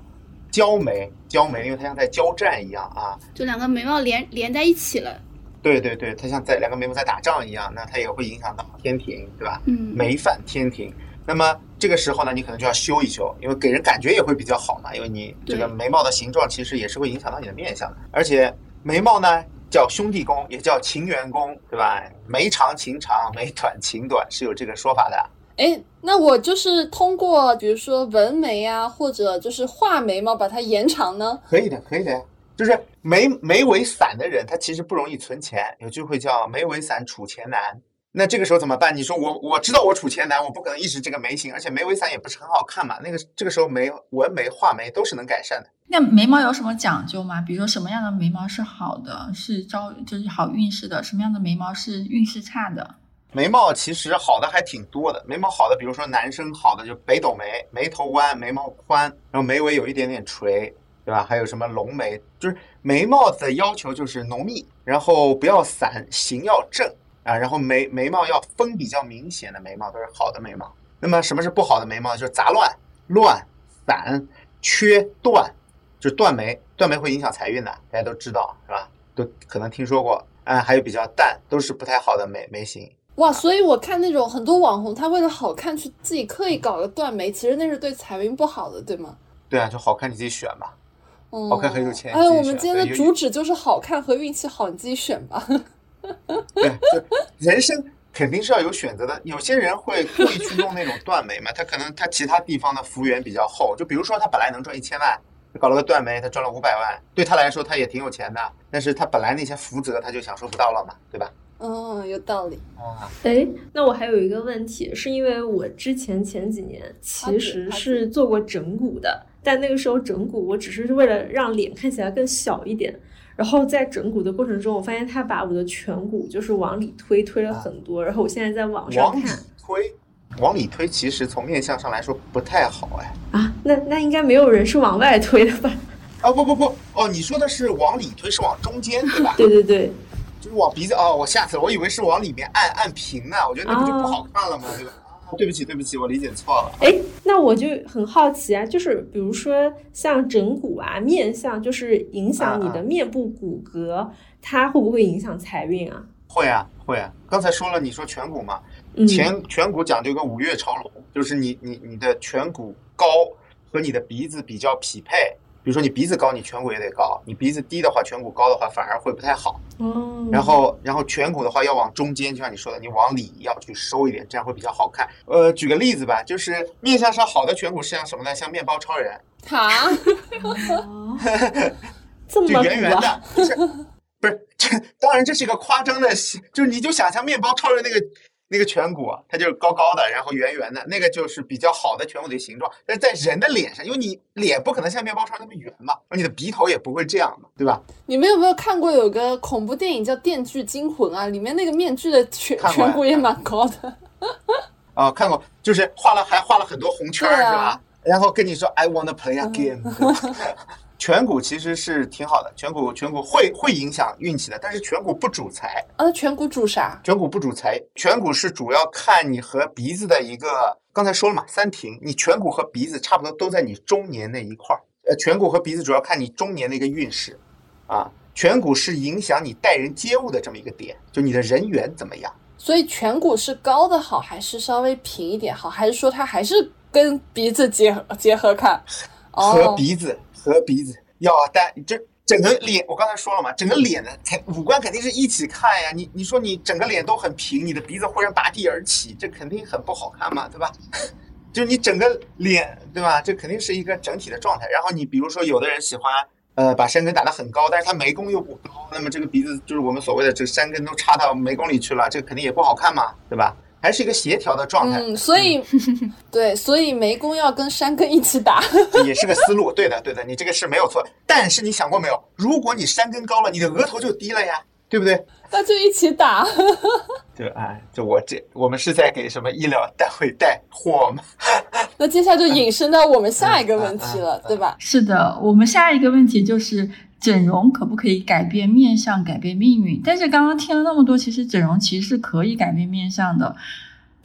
交眉，交眉，因为它像在交战一样啊。就两个眉毛连连在一起了。对对对，它像在两个眉毛在打仗一样，那它也会影响到天庭，对吧？嗯，眉反天庭。那么这个时候呢，你可能就要修一修，因为给人感觉也会比较好嘛。因为你这个眉毛的形状其实也是会影响到你的面相的，而且眉毛呢叫兄弟宫，也叫情缘宫，对吧？眉长情长，眉短情短是有这个说法的。哎，那我就是通过比如说纹眉啊，或者就是画眉毛把它延长呢？可以的，可以的呀。就是眉眉尾散的人，他其实不容易存钱。有句会叫“眉尾散，储钱难”。那这个时候怎么办？你说我我知道我储钱难，我不可能一直这个眉形，而且眉尾散也不是很好看嘛。那个这个时候眉纹眉画眉都是能改善的。那眉毛有什么讲究吗？比如说什么样的眉毛是好的，是招就是好运势的？什么样的眉毛是运势差的？眉毛其实好的还挺多的。眉毛好的，比如说男生好的就北斗眉，眉头弯，眉毛宽，然后眉尾有一点点垂。对吧？还有什么龙眉？就是眉毛的要求就是浓密，然后不要散，形要正啊。然后眉眉毛要分比较明显的眉毛都是好的眉毛。那么什么是不好的眉毛？就是杂乱、乱、散、缺、断，就是断眉。断眉会影响财运的，大家都知道是吧？都可能听说过啊。还有比较淡，都是不太好的眉眉形。哇，所以我看那种很多网红，他为了好看去自己刻意搞个断眉，其实那是对财运不好的，对吗？对啊，就好看你自己选吧。好看很有钱。哎，我们今天的主旨就是好看和运气好，你自己选吧。对，就人生肯定是要有选择的。有些人会故意去弄那种断眉嘛，他可能他其他地方的福缘比较厚，就比如说他本来能赚一千万，搞了个断眉，他赚了五百万，对他来说他也挺有钱的。但是他本来那些福泽他就享受不到了嘛，对吧？嗯，有道理。啊，哎，那我还有一个问题，是因为我之前前几年其实是做过整骨的。但那个时候整骨，我只是为了让脸看起来更小一点。然后在整骨的过程中，我发现他把我的颧骨就是往里推，推了很多。然后我现在在网上看，往里推，往里推，其实从面相上来说不太好哎。啊，那那应该没有人是往外推的吧？啊不不不，哦你说的是往里推，是往中间对吧？对对对，就是往鼻子哦，我吓死了，我以为是往里面按按平呢，我觉得那不就不好看了吗？对吧？对不起，对不起，我理解错了。哎，那我就很好奇啊，就是比如说像整骨啊、面相，就是影响你的面部骨骼，它会不会影响财运啊？会啊，会啊。刚才说了，你说颧骨嘛，前颧骨讲究一个五岳朝龙，就是你你你的颧骨高和你的鼻子比较匹配。比如说你鼻子高，你颧骨也得高；你鼻子低的话，颧骨高的话反而会不太好。嗯。然后，然后颧骨的话要往中间，就像你说的，你往里要去收一点，这样会比较好看。呃，举个例子吧，就是面相上好的颧骨是像什么呢？像面包超人。哈。这 么就圆圆的，不是不是？这当然这是一个夸张的，就是你就想象面包超人那个。那个颧骨，它就是高高的，然后圆圆的，那个就是比较好的颧骨的形状。但是在人的脸上，因为你脸不可能像面包超那么圆嘛，你的鼻头也不会这样嘛，对吧？你们有没有看过有个恐怖电影叫《电锯惊魂》啊？里面那个面具的颧颧骨也蛮高的。啊，看过，就是画了还画了很多红圈，是吧？然后跟你说 I wanna play a game。颧骨其实是挺好的，颧骨颧骨会会影响运气的，但是颧骨不主财。啊，颧骨主啥？颧骨不主财，颧骨是主要看你和鼻子的一个，刚才说了嘛，三庭，你颧骨和鼻子差不多都在你中年那一块儿。呃，颧骨和鼻子主要看你中年的一个运势，啊，颧骨是影响你待人接物的这么一个点，就你的人缘怎么样。所以颧骨是高的好，还是稍微平一点好，还是说它还是跟鼻子结合结合看？和鼻子。和鼻子要带，这整个脸，我刚才说了嘛，整个脸的肯五官肯定是一起看呀。你你说你整个脸都很平，你的鼻子忽然拔地而起，这肯定很不好看嘛，对吧？就你整个脸，对吧？这肯定是一个整体的状态。然后你比如说，有的人喜欢呃把山根打得很高，但是他眉弓又不高，那么这个鼻子就是我们所谓的这山根都插到眉弓里去了，这肯定也不好看嘛，对吧？还是一个协调的状态，嗯，所以，对，所以眉弓要跟山根一起打，也是个思路，对的，对的，你这个是没有错。但是你想过没有，如果你山根高了，你的额头就低了呀，对不对？那就一起打。就哎，就我这，我们是在给什么医疗单位带货吗？那接下来就引申到我们下一个问题了，对吧？是的，我们下一个问题就是整容可不可以改变面相、改变命运？但是刚刚听了那么多，其实整容其实是可以改变面相的。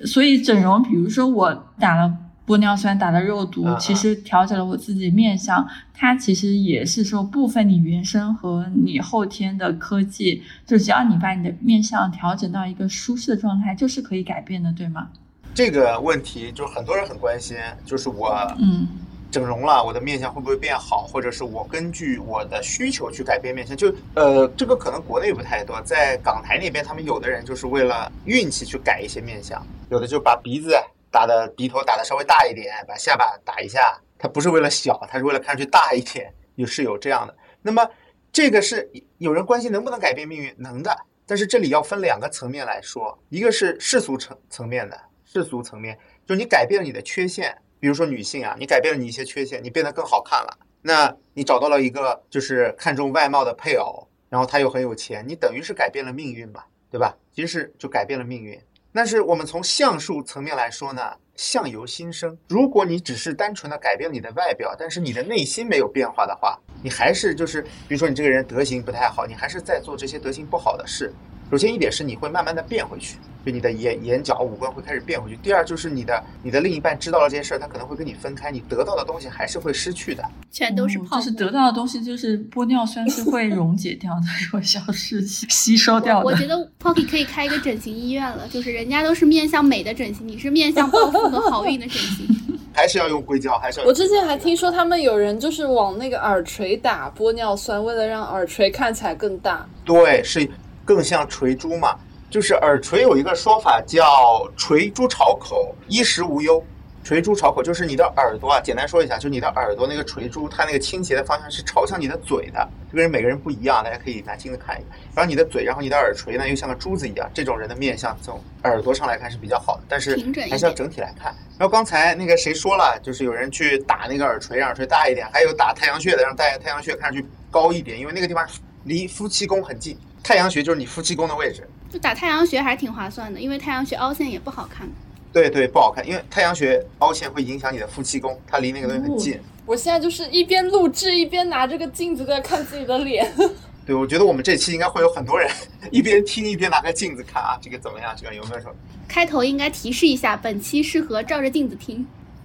所以整容，比如说我打了玻尿酸、打了肉毒，其实调整了我自己面相，它其实也是说部分你原生和你后天的科技，就只要你把你的面相调整到一个舒适的状态，就是可以改变的，对吗？这个问题就很多人很关心，就是我嗯整容了，我的面相会不会变好，或者是我根据我的需求去改变面相？就呃，这个可能国内不太多，在港台那边，他们有的人就是为了运气去改一些面相，有的就把鼻子打的鼻头打的稍微大一点，把下巴打一下，他不是为了小，他是为了看上去大一点，有是有这样的。那么这个是有人关心能不能改变命运，能的。但是这里要分两个层面来说，一个是世俗层层面的，世俗层面就是你改变了你的缺陷，比如说女性啊，你改变了你一些缺陷，你变得更好看了，那你找到了一个就是看重外貌的配偶，然后他又很有钱，你等于是改变了命运嘛，对吧？其实是就改变了命运。但是我们从相术层面来说呢，相由心生。如果你只是单纯的改变你的外表，但是你的内心没有变化的话，你还是就是，比如说你这个人德行不太好，你还是在做这些德行不好的事。首先一点是你会慢慢的变回去，就你的眼眼角五官会开始变回去。第二就是你的你的另一半知道了这件事儿，他可能会跟你分开，你得到的东西还是会失去的。全都是泡沫。就是得到的东西，就是玻尿酸是会溶解掉的，会消失、吸收掉的。我觉得 Pocky 可以开一个整形医院了，就是人家都是面向美的整形，你是面向暴富和好运的整形。还是要用硅胶，还是要我之前还听说他们有人就是往那个耳垂打玻尿酸，为了让耳垂看起来更大。对，是更像垂珠嘛。就是耳垂有一个说法叫垂珠朝口，衣食无忧。垂珠朝口就是你的耳朵啊，简单说一下，就是你的耳朵那个垂珠，它那个倾斜的方向是朝向你的嘴的。这个人每个人不一样，大家可以拿镜子看一看。然后你的嘴，然后你的耳垂呢又像个珠子一样，这种人的面相从耳朵上来看是比较好的，但是还是要整体来看。然后刚才那个谁说了，就是有人去打那个耳垂，让耳垂大一点，还有打太阳穴的，让太太阳穴看上去高一点，因为那个地方离夫妻宫很近。太阳穴就是你夫妻宫的位置，就打太阳穴还是挺划算的，因为太阳穴凹陷也不好看。对对，不好看，因为太阳穴凹陷会影响你的夫妻宫，它离那个东西很近。我现在就是一边录制一边拿着个镜子在看自己的脸。对，我觉得我们这期应该会有很多人一边听一边拿个镜子看啊，这个怎么样？这个有没有什么？开头应该提示一下，本期适合照着镜子听。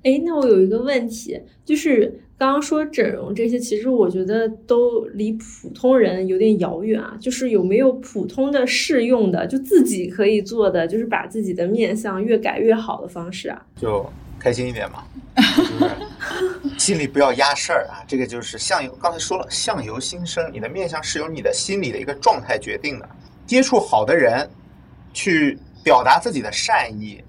哎，那我有一个问题，就是刚刚说整容这些，其实我觉得都离普通人有点遥远啊。就是有没有普通的适用的，就自己可以做的，就是把自己的面相越改越好的方式啊？就开心一点嘛，就是心里不要压事儿啊。这个就是相由，刚才说了，相由心生，你的面相是由你的心理的一个状态决定的。接触好的人，去表达自己的善意，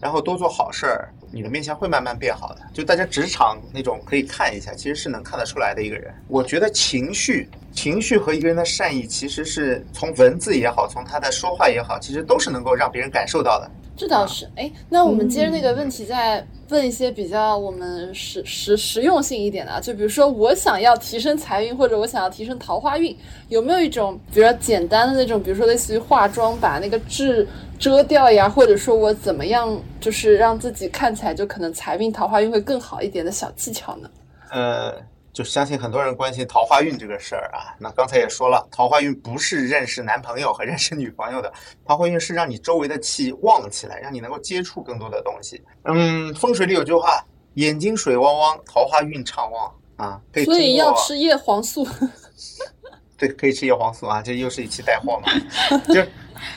然后多做好事儿，你的面相会慢慢变好的。就大家职场那种可以看一下，其实是能看得出来的一个人。我觉得情绪、情绪和一个人的善意，其实是从文字也好，从他的说话也好，其实都是能够让别人感受到的。这倒是，哎，那我们接着那个问题再问一些比较我们实实实用性一点的啊，就比如说我想要提升财运，或者我想要提升桃花运，有没有一种比较简单的那种，比如说类似于化妆把那个痣遮掉呀，或者说我怎么样，就是让自己看起来就可能财运、桃花运会更好一点的小技巧呢？呃，就相信很多人关心桃花运这个事儿啊。那刚才也说了，桃花运不是认识男朋友和认识女朋友的，桃花运是让你周围的气旺起来，让你能够接触更多的东西。嗯，风水里有句话，眼睛水汪汪，桃花运畅旺啊。可以所以要吃叶黄素。对，可以吃叶黄素啊，这又是一期带货嘛。就是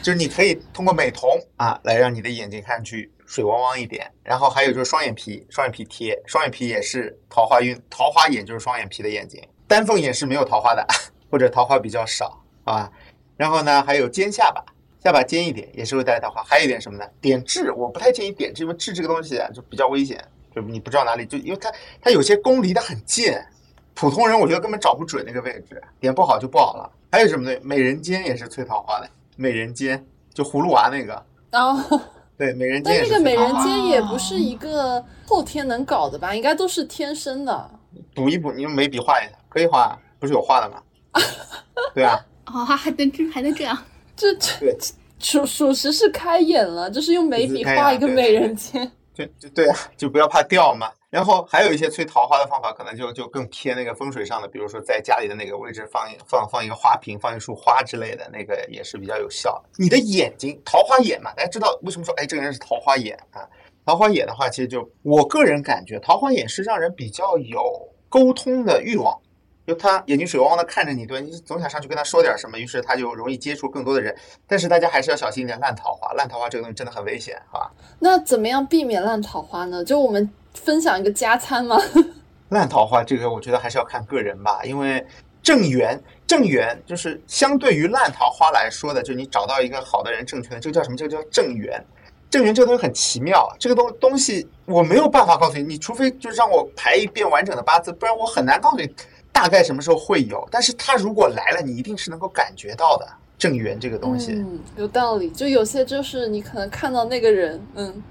就是你可以通过美瞳啊，来让你的眼睛看上去水汪汪一点。然后还有就是双眼皮，双眼皮贴，双眼皮也是桃花运，桃花眼就是双眼皮的眼睛，丹凤眼是没有桃花的，或者桃花比较少啊。然后呢，还有尖下巴，下巴尖一点也是会带来桃花。还有一点什么呢？点痣，我不太建议点痣，因为痣这个东西啊就比较危险，就你不知道哪里，就因为它它有些宫离得很近。普通人我觉得根本找不准那个位置，点不好就不好了。还有什么呢？美人尖也是催桃花的，美人尖就葫芦娃那个，然后，对，美人尖但那个美人。尖也不是一个后天能搞的吧？应该都是天生的。补一补，你用眉笔画一下，可以画，不是有画的吗？对啊，哦，还能这还能这样？这这对，属属实是开眼了，就是用眉笔画一个美人尖。就就对啊，就不要怕掉嘛。然后还有一些催桃花的方法，可能就就更偏那个风水上的，比如说在家里的那个位置放一放放一个花瓶，放一束花之类的，那个也是比较有效。你的眼睛桃花眼嘛，大家知道为什么说哎这个人是桃花眼啊？桃花眼的话，其实就我个人感觉，桃花眼是让人比较有沟通的欲望。就他眼睛水汪汪的看着你，对你总想上去跟他说点什么，于是他就容易接触更多的人。但是大家还是要小心一点，烂桃花，烂桃花这个东西真的很危险好吧！那怎么样避免烂桃花呢？就我们分享一个加餐吗？烂桃花这个，我觉得还是要看个人吧，因为正缘，正缘就是相对于烂桃花来说的，就是你找到一个好的人，正确的，这个叫什么？这个叫正缘。正缘这个东西很奇妙，这个东东西我没有办法告诉你，你除非就是让我排一遍完整的八字，不然我很难告诉你大概什么时候会有。但是他如果来了，你一定是能够感觉到的正缘这个东西。嗯，有道理。就有些就是你可能看到那个人，嗯，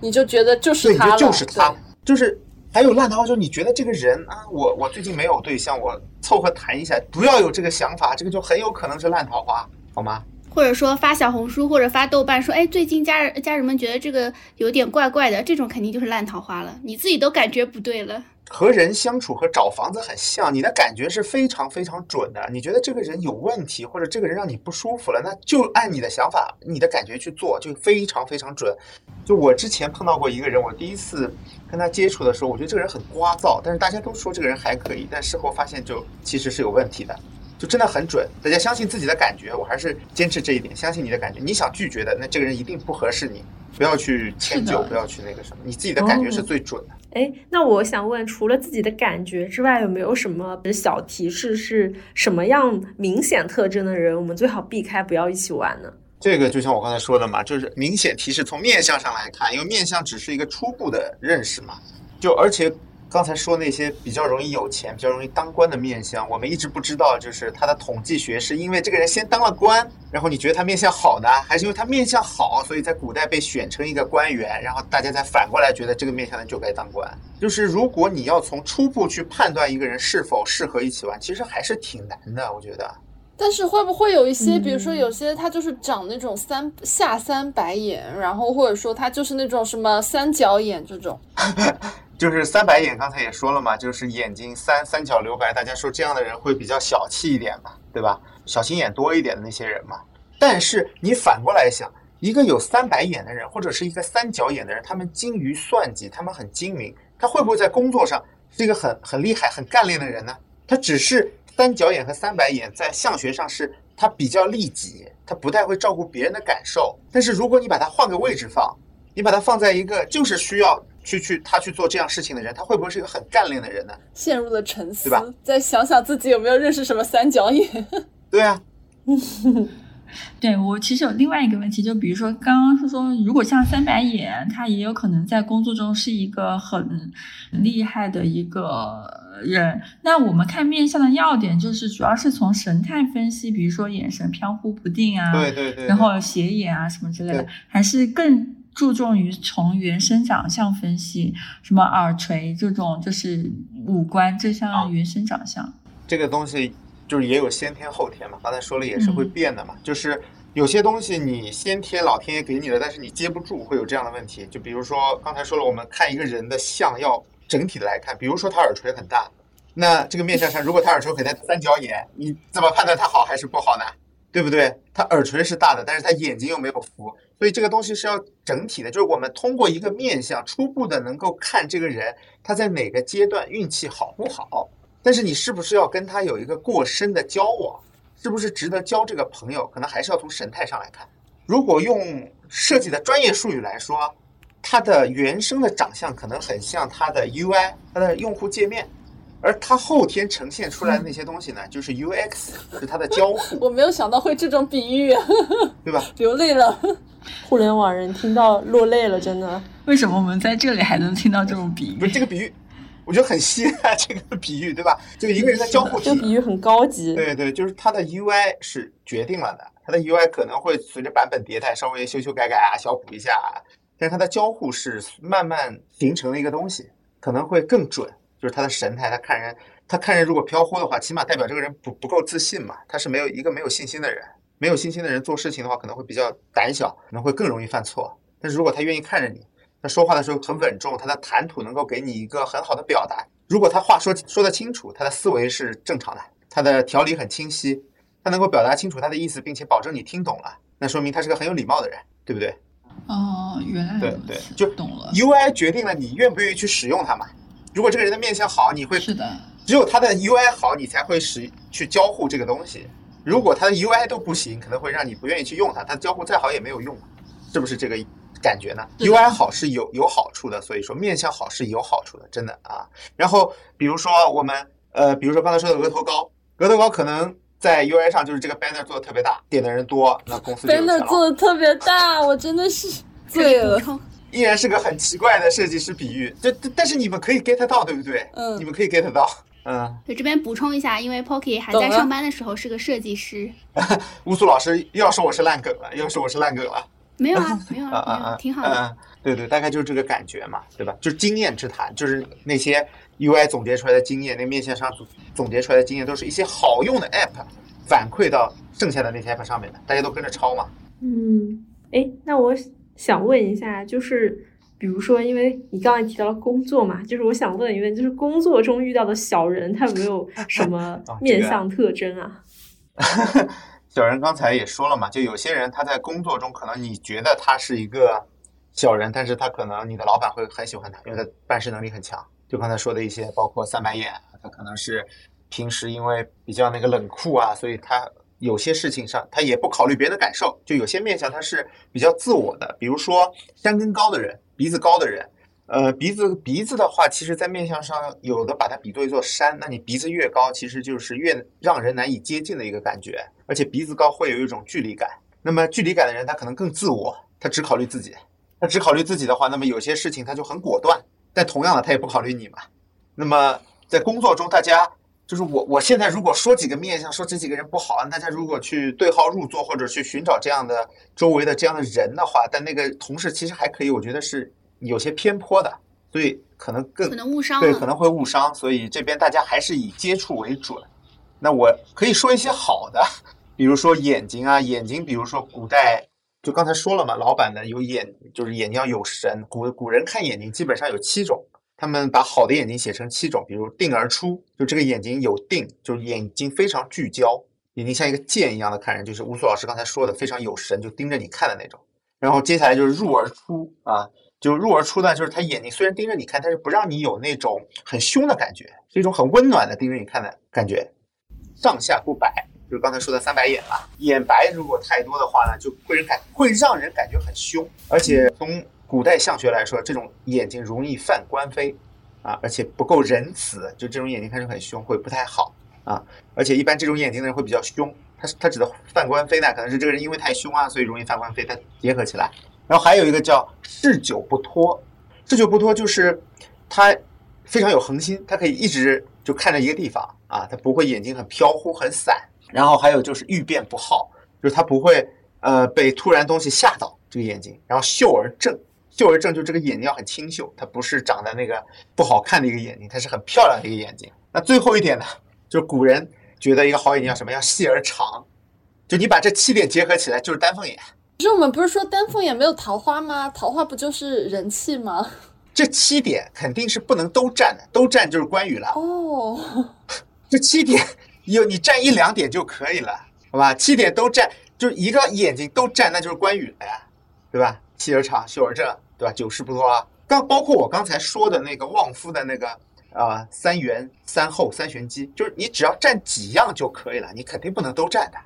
你就觉得就是他就是他，就是还有烂桃花，就是你觉得这个人啊，我我最近没有对象，我凑合谈一下，不要有这个想法，这个就很有可能是烂桃花，好吗？或者说发小红书或者发豆瓣说，哎，最近家人家人们觉得这个有点怪怪的，这种肯定就是烂桃花了，你自己都感觉不对了。和人相处和找房子很像，你的感觉是非常非常准的。你觉得这个人有问题，或者这个人让你不舒服了，那就按你的想法、你的感觉去做，就非常非常准。就我之前碰到过一个人，我第一次跟他接触的时候，我觉得这个人很聒噪，但是大家都说这个人还可以，但事后发现就其实是有问题的。就真的很准，大家相信自己的感觉，我还是坚持这一点，相信你的感觉。你想拒绝的，那这个人一定不合适你，不要去迁就，不要去那个什么，你自己的感觉是最准的。哎，那我想问，除了自己的感觉之外，有没有什么小提示，是什么样明显特征的人，我们最好避开，不要一起玩呢？这个就像我刚才说的嘛，就是明显提示从面相上来看，因为面相只是一个初步的认识嘛，就而且刚才说那些比较容易有钱、比较容易当官的面相，我们一直不知道，就是他的统计学是因为这个人先当了官，然后你觉得他面相好呢，还是因为他面相好，所以在古代被选成一个官员，然后大家再反过来觉得这个面相的就该当官。就是如果你要从初步去判断一个人是否适合一起玩，其实还是挺难的，我觉得。但是会不会有一些，比如说嗯有些他就是长那种三下三白眼，然后或者说他就是那种什么三角眼这种，就是三白眼，刚才也说了嘛，就是眼睛三三角留白，大家说这样的人会比较小气一点嘛，对吧？小心眼多一点的那些人嘛。但是你反过来想，一个有三白眼的人，或者是一个三角眼的人，他们精于算计，他们很精明，他会不会在工作上是一个很很厉害、很干练的人呢？他只是三角眼和三白眼在相学上是他比较利己，他不太会照顾别人的感受。但是如果你把他换个位置放，你把他放在一个就是需要去去他去做这样事情的人，他会不会是一个很干练的人呢？陷入了沉思对吧，再想想自己有没有认识什么三角眼。对啊，对我其实有另外一个问题，就比如说刚刚是说，如果像三白眼，他也有可能在工作中是一个很厉害的一个人。那我们看面相的要点，就是主要是从神态分析，比如说眼神飘忽不定啊，对对对。然后斜眼啊什么之类的，还是更注重于从原生长相分析，什么耳垂这种就是五官，这像原生长相。这个东西就是也有先天后天嘛，刚才说了也是会嗯变的嘛，就是有些东西你先天老天爷给你的，但是你接不住，会有这样的问题。就比如说刚才说了，我们看一个人的相要整体的来看，比如说他耳垂很大，那这个面相上如果他耳垂很大，三角眼，你怎么判断他好还是不好呢？对不对？他耳垂是大的，但是他眼睛又没有浮，所以这个东西是要整体的，就是我们通过一个面相初步的能够看这个人他在哪个阶段运气好不好。但是你是不是要跟他有一个过深的交往，是不是值得交这个朋友，可能还是要从神态上来看。如果用设计的专业术语来说，他的原生的长相可能很像他的 UI，他的用户界面，而它后天呈现出来的那些东西呢，就是 UX，是它的交互，我没有想到会这种比喻，对吧？流泪了。互联网人听到落泪了，真的。为什么我们在这里还能听到这种比喻不是？这个比喻，我觉得很稀罕这个比喻，对吧？就一个人的交互体这个比喻很高级。对对，就是它的 UI 是决定了的，它的 UI 可能会随着版本迭代稍微修修改改啊，小补一下啊，但是它的交互是慢慢形成的一个东西，可能会更准。就是他的神态，他看人，他看人如果飘忽的话，起码代表这个人不不够自信嘛，他是没有一个没有信心的人，没有信心的人做事情的话，可能会比较胆小，可能会更容易犯错。但是如果他愿意看着你，他说话的时候很稳重，他的谈吐能够给你一个很好的表达。如果他话说说得清楚，他的思维是正常的，他的条理很清晰，他能够表达清楚他的意思，并且保证你听懂了，那说明他是个很有礼貌的人，对不对哦，原来对如对此，就懂了。？UI 决定了你愿不愿意去使用它嘛。如果这个人的面相好，你会是的，只有他的 UI 好，你才会使去交互这个东西。如果他的 UI 都不行，可能会让你不愿意去用它。它交互再好也没有用，是不是这个感觉呢？UI 好是有有好处的，所以说面相好是有好处的，真的啊。然后比如说我们呃，比如说刚才说的额头高，额头高可能在 UI 上就是这个 banner 做的特别大，点的人多，那公司 banner。做的特别大，我真的是醉了。依然是个很奇怪的设计师比喻，这但是你们可以 get 到，对不对？嗯你们可以 get 到。嗯，对，这边补充一下，因为 Pocky 还在上班的时候是个设计师。乌苏老师又要说我是烂梗了，又要说我是烂梗了。没有啊，没有啊，挺好的。嗯，对对，大概就是这个感觉嘛，对吧？就是经验之谈，就是那些 UI 总结出来的经验，那面向上总总结出来的经验，都是一些好用的 App 反馈到剩下的那些 App 上面的，大家都跟着抄嘛。嗯，哎，那我想问一下，就是比如说，因为你刚才提到了工作嘛，就是我想问一问，就是工作中遇到的小人，他有没有 什么面相特征啊？小人刚才也说了嘛，就有些人他在工作中可能你觉得他是一个小人，但是他可能你的老板会很喜欢他，因为他办事能力很强。就刚才说的一些，包括三白眼，他可能是平时因为比较那个冷酷啊，所以他有些事情上他也不考虑别人的感受。就有些面相他是比较自我的，比如说山根高的人，鼻子高的人。呃，鼻子鼻子的话，其实在面相上有的把它比作一座山，那你鼻子越高，其实就是越让人难以接近的一个感觉，而且鼻子高会有一种距离感。那么距离感的人，他可能更自我，他只考虑自己。他只考虑自己的话，那么有些事情他就很果断，但同样的，他也不考虑你嘛。那么在工作中，大家就是我，我现在如果说几个面相，说这几个人不好，大家如果去对号入座，或者去寻找这样的周围的这样的人的话，但那个同事其实还可以，我觉得是有些偏颇的，所以可能更可能误伤对，可能会误伤，所以这边大家还是以接触为准。那我可以说一些好的，比如说眼睛啊，眼睛，比如说古代就刚才说了嘛，老板呢有眼，就是眼睛要有神。古古人看眼睛基本上有七种，他们把好的眼睛写成七种，比如定而出，就这个眼睛有定，就是眼睛非常聚焦，眼睛像一个箭一样的看人，就是乌苏老师刚才说的非常有神，就盯着你看的那种。然后接下来就是入而出啊，就入而出呢，就是他眼睛虽然盯着你看，但是不让你有那种很凶的感觉，是一种很温暖的盯着你看的感觉。上下不白，就是刚才说的三白眼嘛。眼白如果太多的话呢，就会人感会让人感觉很凶，而且从古代相学来说，这种眼睛容易犯官非啊，而且不够仁慈，就这种眼睛看着很凶，会不太好啊。而且一般这种眼睛的人会比较凶，他他指的犯官非呢，可能是这个人因为太凶啊，所以容易犯官非，它结合起来。然后还有一个叫嗜酒不脱，嗜酒不脱就是他非常有恒心，他可以一直就看着一个地方啊，他不会眼睛很飘忽很散。然后还有就是欲辨不好，就是他不会呃被突然东西吓到这个眼睛。然后秀而正，秀而正就这个眼睛要很清秀，它不是长得那个不好看的一个眼睛，它是很漂亮的一个眼睛。那最后一点呢，就是古人觉得一个好眼睛要什么？要细而长，就你把这七点结合起来就是丹凤眼。可是我们不是说丹凤眼没有桃花吗？桃花不就是人气吗？这七点肯定是不能都占的，都占就是关羽了。哦，这七点有你占一两点就可以了，好吧？七点都占，就一个眼睛都占，那就是关羽了呀，对吧？细而长，秀尔镇，对吧？九世不多啊。刚包括我刚才说的那个旺夫的那个呃三元、三后、三玄机，就是你只要占几样就可以了，你肯定不能都占的。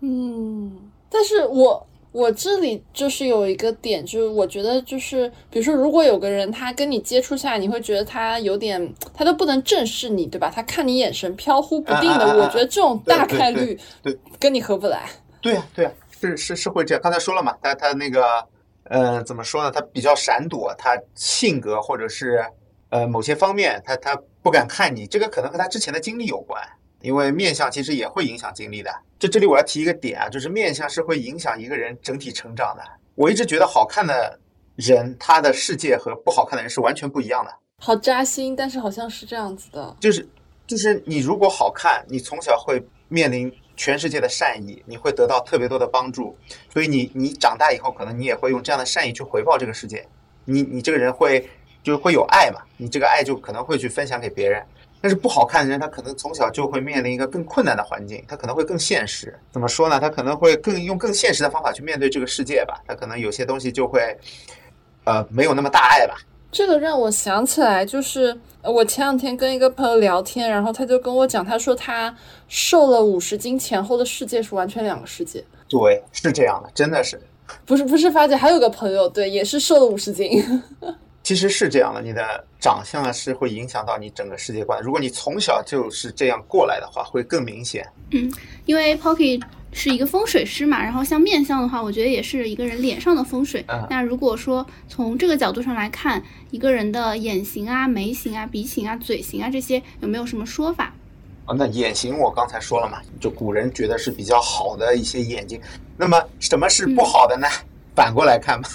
嗯，但是我我这里就是有一个点，就是我觉得就是，比如说，如果有个人他跟你接触下来，你会觉得他有点，他都不能正视你，对吧？他看你眼神飘忽不定的，啊啊啊啊我觉得这种大概率对跟你合不来。对呀、对呀、是是是会这样。刚才说了嘛，他他那个呃怎么说呢？他比较闪躲，他性格或者是呃某些方面，他他不敢看你，这个可能和他之前的经历有关。因为面相其实也会影响经历的。就这里我要提一个点啊，就是面相是会影响一个人整体成长的。我一直觉得好看的人，他的世界和不好看的人是完全不一样的。好扎心，但是好像是这样子的。就是就是你如果好看，你从小会面临全世界的善意，你会得到特别多的帮助，所以你你长大以后，可能你也会用这样的善意去回报这个世界。你你这个人会就会有爱嘛，你这个爱就可能会去分享给别人。但是不好看的人，他可能从小就会面临一个更困难的环境，他可能会更现实。怎么说呢？他可能会更用更现实的方法去面对这个世界吧。他可能有些东西就会，呃，没有那么大爱吧。这个让我想起来，就是呃我前两天跟一个朋友聊天，然后他就跟我讲，他说他瘦了五十斤前后的世界是完全两个世界。对，是这样的，真的是。不是不是，发姐还有个朋友，对，也是瘦了五十斤。其实是这样的，你的长相是会影响到你整个世界观。如果你从小就是这样过来的话，会更明显。嗯，因为 Pocky 是一个风水师嘛，然后像面相的话，我觉得也是一个人脸上的风水。嗯那如果说从这个角度上来看，一个人的眼型啊、眉型啊、鼻型啊、嘴型啊这些，有没有什么说法？啊，那眼型我刚才说了嘛，就古人觉得是比较好的一些眼睛。那么什么是不好的呢？反过来看嘛，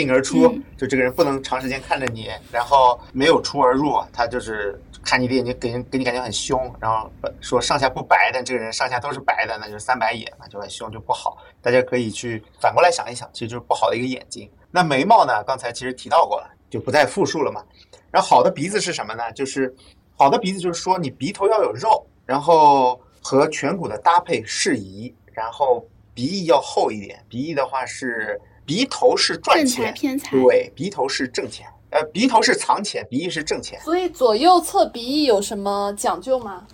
定而出，嗯就这个人不能长时间看着你，然后没有出而入，他就是看你的眼睛给人给你感觉很凶，然后呃说上下不白，但这个人上下都是白的，那就是三白眼嘛，就很凶，就不好。大家可以去反过来想一想，其实就是不好的一个眼睛。那眉毛呢？刚才其实提到过了，就不再复述了嘛。然后好的鼻子是什么呢？就是好的鼻子就是说你鼻头要有肉，然后和颧骨的搭配适宜，然后鼻翼要厚一点。鼻翼的话是鼻头是赚钱，偏财。对，鼻头是挣钱，呃，鼻头是藏钱，鼻翼是挣钱。所以左右侧鼻翼有什么讲究吗？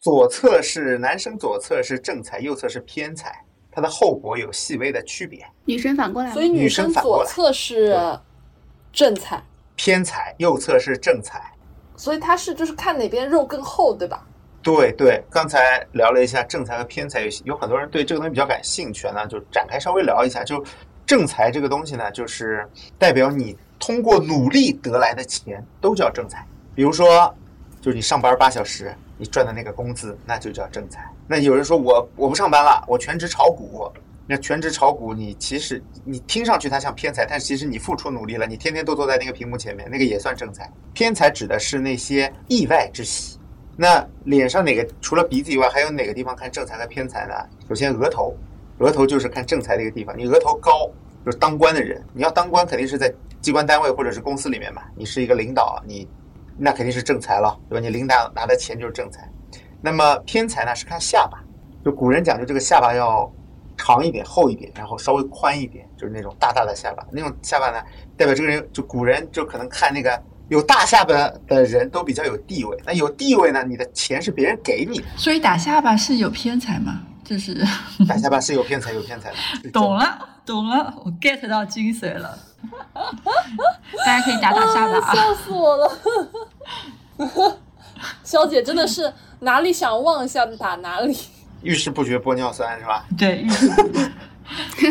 左侧是男生左侧是正财，右侧是偏财，它的后脖有细微的区别。女生反过来吗，所以女女生左侧是正财，偏财，右侧是正财。所以它是就是看哪边肉更厚，对吧？对对，刚才聊了一下正财和偏财，有有很多人对这个东西比较感兴趣呢，就展开稍微聊一下。就正财这个东西呢，就是代表你通过努力得来的钱都叫正财。比如说，就是你上班八小时，你赚的那个工资，那就叫正财。那有人说我我不上班了，我全职炒股。那全职炒股，你其实你听上去它像偏财，但其实你付出努力了，你天天都坐在那个屏幕前面，那个也算正财。偏财指的是那些意外之喜。那脸上哪个除了鼻子以外，还有哪个地方看正财和偏财呢？首先额头，额头就是看正财的一个地方。你额头高，就是当官的人，你要当官肯定是在机关单位或者是公司里面嘛。你是一个领导，你那肯定是正财了，对吧？你领导拿的钱就是正财。那么偏财呢是看下巴，就古人讲究这个下巴要长一点、厚一点，然后稍微宽一点，就是那种大大的下巴。那种下巴呢，代表这个人就古人就可能看那个有大下巴的人都比较有地位。那有地位呢，你的钱是别人给你的，所以打下巴是有偏财吗？就是打下巴是有偏财有偏财的。懂了，懂了，我 get 到精髓了。大家可以打打下巴啊！笑死我了！肖姐真的是哪里想望一下打哪里。遇事不决玻尿酸是吧？对，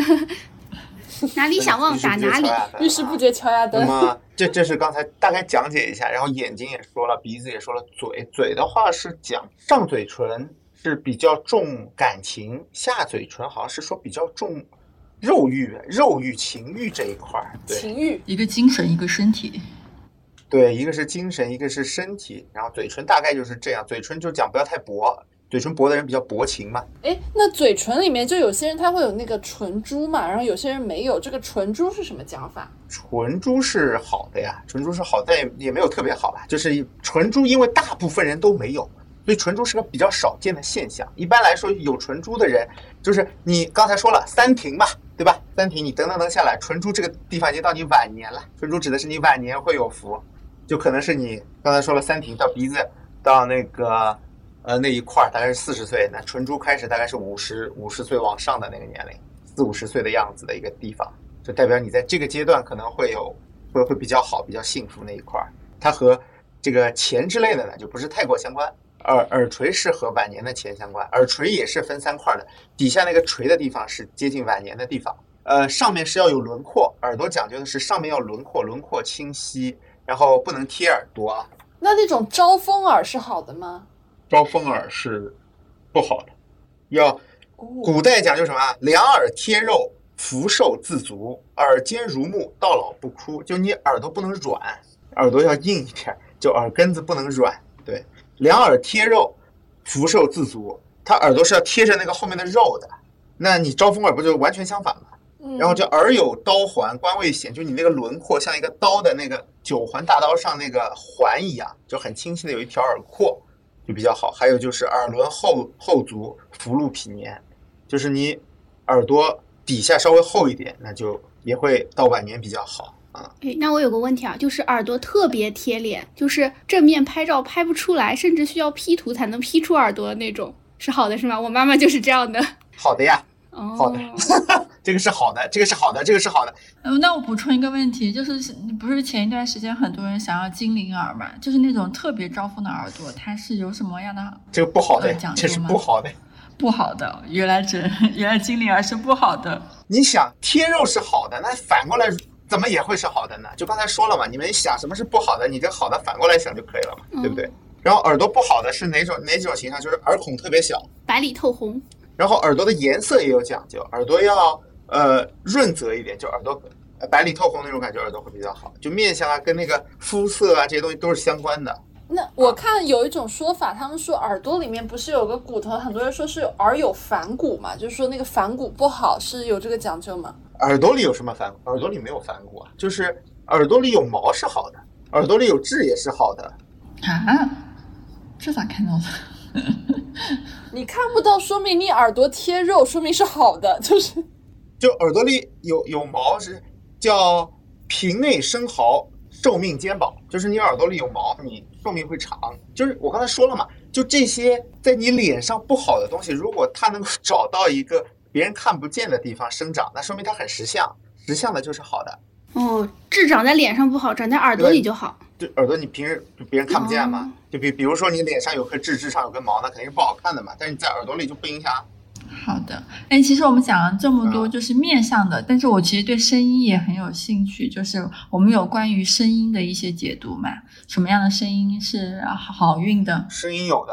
哪里想望打哪里。遇事不决敲牙那灯。么这这是刚才大概讲解一下，然后眼睛也说了，鼻子也说了，嘴嘴的话是讲上嘴唇是比较重感情，下嘴唇好像是说比较重肉欲、肉欲、情欲这一块儿。对情欲，一个精神，一个身体。对，一个是精神，一个是身体，然后嘴唇大概就是这样，嘴唇就讲不要太薄，嘴唇薄的人比较薄情嘛。哎，那嘴唇里面就有些人他会有那个唇珠嘛，然后有些人没有。这个唇珠是什么讲法？唇珠是好的呀，唇珠是好，但也也没有特别好吧。就是唇珠，因为大部分人都没有，所以唇珠是个比较少见的现象。一般来说，有唇珠的人，就是你刚才说了三庭嘛，对吧？三庭你等等等下来，唇珠这个地方已经到你晚年了。唇珠指的是你晚年会有福，就可能是你刚才说了三庭到鼻子到那个呃那一块儿，大概是四十岁，那唇珠开始大概是五十五十岁往上的那个年龄，四五十岁的样子的一个地方。就代表你在这个阶段可能会有会会比较好、比较幸福那一块儿。它和这个钱之类的呢，就不是太过相关。耳耳垂是和晚年的钱相关，耳垂也是分三块的，底下那个垂的地方是接近晚年的地方。呃，上面是要有轮廓，耳朵讲究的是上面要轮廓，轮廓清晰，然后不能贴耳朵啊。那那种招风耳是好的吗？招风耳是不好的，要哦，古代讲究什么啊？两耳贴肉，福寿自足；耳尖如木，到老不枯。就你耳朵不能软，耳朵要硬一点，就耳根子不能软。对，两耳贴肉，福寿自足。它耳朵是要贴着那个后面的肉的。那你招风耳不就完全相反吗？嗯然后就耳有刀环，官位显，就你那个轮廓像一个刀的那个九环大刀上那个环一样，就很清晰的有一条耳廓，就比较好。还有就是耳轮后后足，福禄匹年，就是你耳朵底下稍微厚一点，那就也会到晚年比较好啊。哎，那我有个问题啊，就是耳朵特别贴脸，就是正面拍照拍不出来，甚至需要 P 图才能 P 出耳朵的那种，是好的是吗？我妈妈就是这样的。好的呀，好的哦，这个是好的，这个是好的，这个是好的。嗯，那我补充一个问题，就是不是前一段时间很多人想要精灵耳嘛？就是那种特别招风的耳朵，它是有什么样的这个不好的不好的。不好的？原来这 原来精灵耳是不好的。你想贴肉是好的，那反过来怎么也会是好的呢？就刚才说了嘛，你们想什么是不好的，你这好的反过来想就可以了嘛，对不对？然后耳朵不好的是哪种哪几种形象？就是耳孔特别小，白里透红，然后耳朵的颜色也有讲究，耳朵要呃润泽一点，就耳朵呃白里透红那种感觉，耳朵会比较好。就面相啊，跟那个肤色啊这些东西都是相关的。那我看有一种说法，他们说耳朵里面不是有个骨头，很多人说是耳有反骨嘛，就是说那个反骨不好，是有这个讲究吗？耳朵里有什么反骨？耳朵里没有反骨啊，就是耳朵里有毛是好的，耳朵里有痣也是好的。啊，这咋看到的？你看不到，说明你耳朵贴肉，说明是好的，就是 就耳朵里有有毛是叫平内生毫，寿命肩膀，就是你耳朵里有毛，你寿命会长。就是我刚才说了嘛，就这些在你脸上不好的东西，如果它能够找到一个别人看不见的地方生长，那说明它很识相，识相的就是好的。哦，痣长在脸上不好，长在耳朵里就好。就耳朵你平时别人看不见嘛，哦就比比如说你脸上有颗痣，痣上有根毛，那肯定是不好看的嘛。但是你在耳朵里就不影响啊。好的，哎，其实我们讲了这么多，嗯就是面向的，但是我其实对声音也很有兴趣，就是我们有关于声音的一些解读嘛，什么样的声音是好运的？声音有的，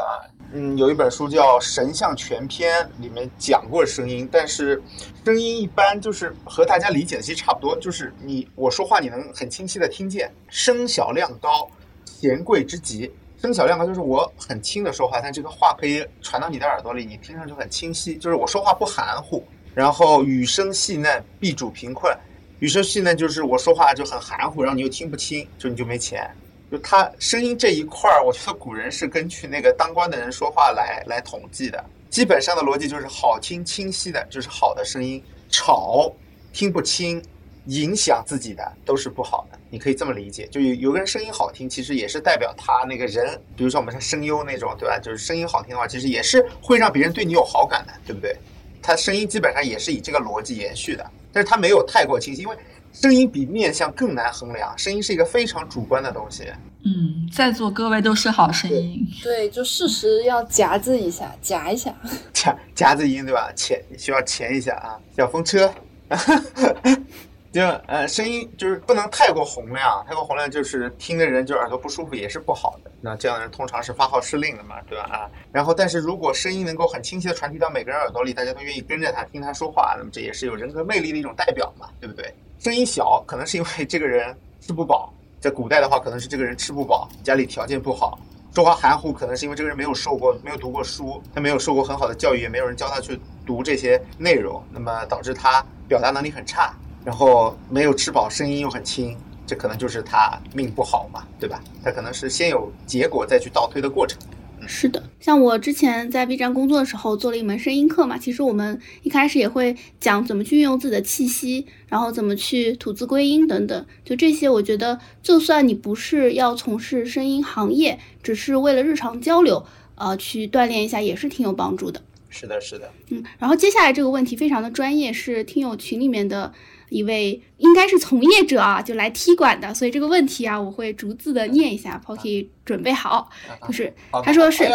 嗯，有一本书叫《神像全篇》，里面讲过声音，但是声音一般就是和大家理解的其实差不多，就是你我说话你能很清晰的听见，声小量高，贤贵之极。声小量高就是我很轻的说话，但这个话可以传到你的耳朵里，你听上去很清晰。就是我说话不含糊，然后语声细嫩，必主贫困。语声细嫩就是我说话就很含糊，然后你又听不清，就你就没钱。就他声音这一块儿，我觉得古人是根据那个当官的人说话来来统计的。基本上的逻辑就是好听清晰的，就是好的声音；吵听不清，影响自己的都是不好的。你可以这么理解，就有有个人声音好听，其实也是代表他那个人，比如说我们说声优那种，对吧？就是声音好听的话，其实也是会让别人对你有好感的，对不对？他声音基本上也是以这个逻辑延续的，但是他没有太过清晰，因为声音比面相更难衡量，声音是一个非常主观的东西。嗯，在座各位都是好声音。对，就事实要夹子一下，夹一下。夹夹子音对吧？钳需要钳一下啊，小风车。就呃，声音就是不能太过洪亮，太过洪亮就是听的人就耳朵不舒服，也是不好的。那这样的人通常是发号施令的嘛，对吧？啊，然后但是如果声音能够很清晰的传递到每个人耳朵里，大家都愿意跟着他听他说话，那么这也是有人格魅力的一种代表嘛，对不对？声音小可能是因为这个人吃不饱，在古代的话可能是这个人吃不饱，家里条件不好，说话含糊，可能是因为这个人没有受过，没有读过书，他没有受过很好的教育，也没有人教他去读这些内容，那么导致他表达能力很差，然后没有吃饱，声音又很轻，这可能就是他命不好嘛，对吧？他可能是先有结果再去倒推的过程。是的，像我之前在 B 站工作的时候做了一门声音课嘛，其实我们一开始也会讲怎么去运用自己的气息，然后怎么去吐字归音等等。就这些，我觉得就算你不是要从事声音行业，只是为了日常交流，呃，去锻炼一下也是挺有帮助的。是的，是的，嗯，然后接下来这个问题非常的专业，是听友群里面的一位应该是从业者啊，就来踢馆的，所以这个问题啊，我会逐字的念一下，Pocky 准备好，就是他说是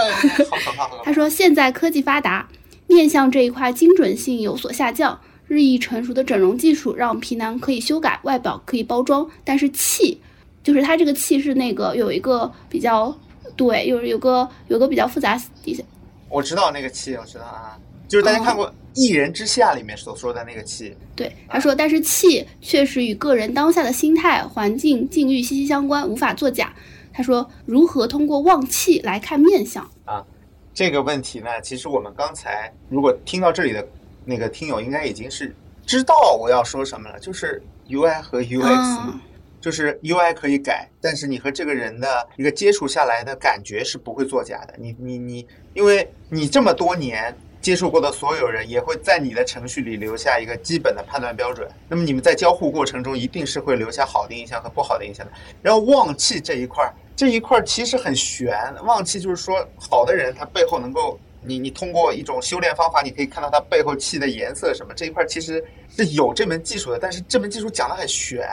他说现在科技发达，面相这一块精准性有所下降，日益成熟的整容技术让皮囊可以修改，外表可以包装，但是气，就是它这个气是那个有一个比较对，有有个有个比较复杂底下。我知道那个气，我知道啊，就是大家看过《一人之下》里面所说的那个气，对，他说，但是气确实与个人当下的心态、环境、境遇息息相关，无法作假。他说，如何通过望气来看面相啊？这个问题呢，其实我们刚才如果听到这里的那个听友，应该已经是知道我要说什么了，就是 UI 和 UX，、啊就是 UI 可以改，但是你和这个人的一个接触下来的感觉是不会作假的。你你你，因为你这么多年接触过的所有人，也会在你的程序里留下一个基本的判断标准。那么你们在交互过程中，一定是会留下好的印象和不好的印象的。然后旺气这一块儿，这一块儿其实很玄。旺气就是说，好的人他背后能够你你通过一种修炼方法，你可以看到他背后气的颜色什么这一块其实是有这门技术的，但是这门技术讲的很玄，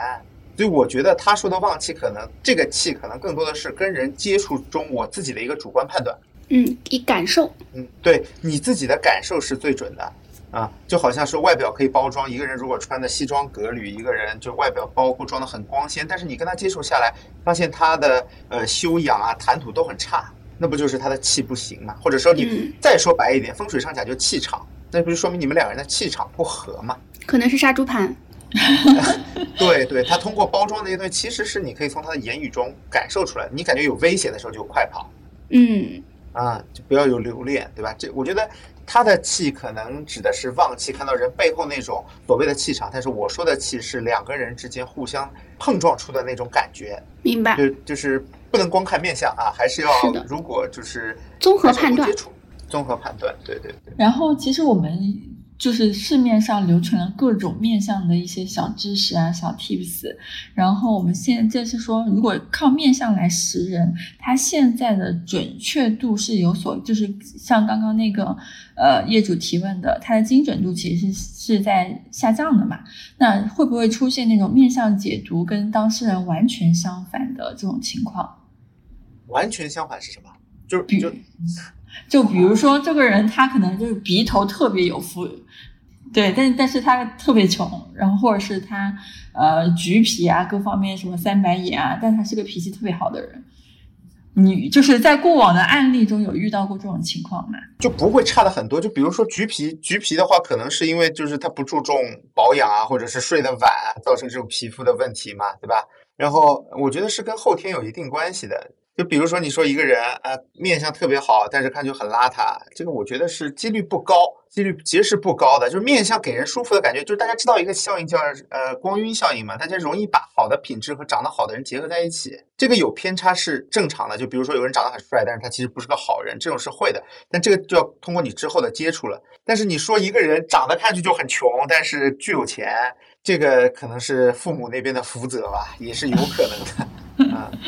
所以我觉得他说的旺气可能这个气可能更多的是跟人接触中我自己的一个主观判断。嗯，以感受，嗯，对你自己的感受是最准的啊，就好像是外表可以包装一个人，如果穿的西装革履，一个人就外表包括装的很光鲜，但是你跟他接触下来，发现他的呃修养啊、谈吐都很差，那不就是他的气不行嘛？或者说你嗯再说白一点，风水上讲就气场，那不就说明你们两个人的气场不合嘛？可能是杀猪盘。对对，他通过包装那些东西，其实是你可以从他的言语中感受出来，你感觉有威胁的时候就快跑。嗯，啊，就不要有留恋，对吧？这我觉得他的气可能指的是旺气，看到人背后那种所谓的气场，但是我说的气是两个人之间互相碰撞出的那种感觉，明白。就就是不能光看面相啊，还是要是如果就是综合判断，综合判断，对对对。然后其实我们就是市面上流传了各种面相的一些小知识啊、小 tips，然后我们现在就是说，如果靠面相来识人，它现在的准确度是有所，就是像刚刚那个呃业主提问的，它的精准度其实是是在下降的嘛？那会不会出现那种面相解读跟当事人完全相反的这种情况？完全相反是什么？就是比就就比如说这个人他可能就是鼻头特别有福，对，但但是他特别穷，然后或者是他呃橘皮啊各方面什么三白眼啊，但他是个脾气特别好的人。你就是在过往的案例中有遇到过这种情况吗？就不会差的很多。就比如说橘皮，橘皮的话，可能是因为就是他不注重保养啊，或者是睡得晚啊，造成这种皮肤的问题嘛，对吧？然后我觉得是跟后天有一定关系的。就比如说你说一个人啊、面相特别好，但是看就很邋遢，这个我觉得是几率不高，几率其实是不高的。就是面相给人舒服的感觉，就是大家知道一个效应叫呃光晕效应嘛，大家容易把好的品质和长得好的人结合在一起，这个有偏差是正常的。就比如说有人长得很帅，但是他其实不是个好人，这种是会的。但这个就要通过你之后的接触了。但是你说一个人长得看去就很穷，但是巨有钱，这个可能是父母那边的福泽吧，也是有可能的啊。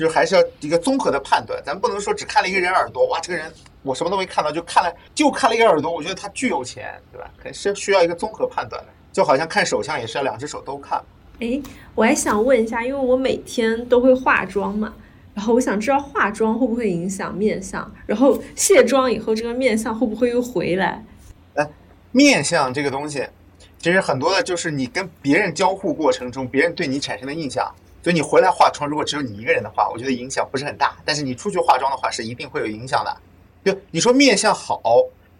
就是还是要一个综合的判断，咱不能说只看了一个人耳朵，哇，这个人我什么都没看到，就看了就看了一个耳朵，我觉得他巨有钱，对吧？肯是需要一个综合判断的，就好像看手相也是要两只手都看。哎，我还想问一下，因为我每天都会化妆嘛，然后我想知道化妆会不会影响面相，然后卸妆以后这个面相会不会又回来？面相这个东西，其实很多的就是你跟别人交互过程中，别人对你产生的印象。所以你回来化妆，如果只有你一个人的话，我觉得影响不是很大。但是你出去化妆的话，是一定会有影响的。就你说面相好，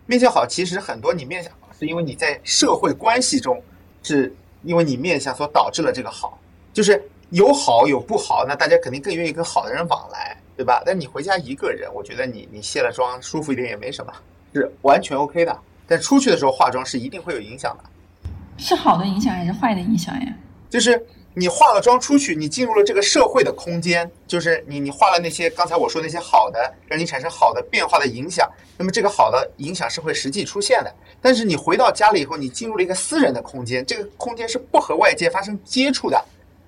面相好，其实很多你面相好，是因为你在社会关系中，是因为你面相所导致了这个好。就是有好有不好，那大家肯定更愿意跟好的人往来，对吧？但你回家一个人，我觉得你你卸了妆舒服一点也没什么，是完全 OK 的。但出去的时候化妆是一定会有影响的。是好的影响还是坏的影响呀？就是你化了妆出去，你进入了这个社会的空间，就是你你化了那些刚才我说那些好的，让你产生好的变化的影响，那么这个好的影响是会实际出现的。但是你回到家里以后，你进入了一个私人的空间，这个空间是不和外界发生接触的，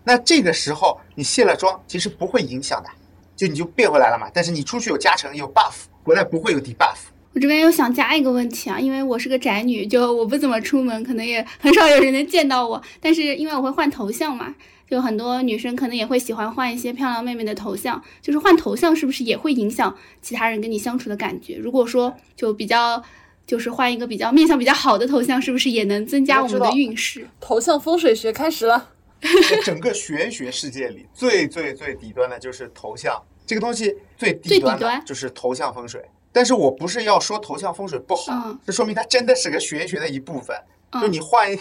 那这个时候你卸了妆，其实不会影响的，就你就变回来了嘛。但是你出去有加成有 buff，回来不会有 debuff。我这边又想加一个问题啊，因为我是个宅女，就我不怎么出门，可能也很少有人能见到我。但是因为我会换头像嘛，就很多女生可能也会喜欢换一些漂亮妹妹的头像。就是换头像是不是也会影响其他人跟你相处的感觉？如果说就比较，就是换一个比较面相比较好的头像，是不是也能增加我们的运势？头像风水学开始了。整个玄学世界里，最最最底端的就是头像这个东西，最底端的最底端就是头像风水。但是我不是要说头像风水不好，嗯这说明它真的是个玄学的一部分。嗯就你换一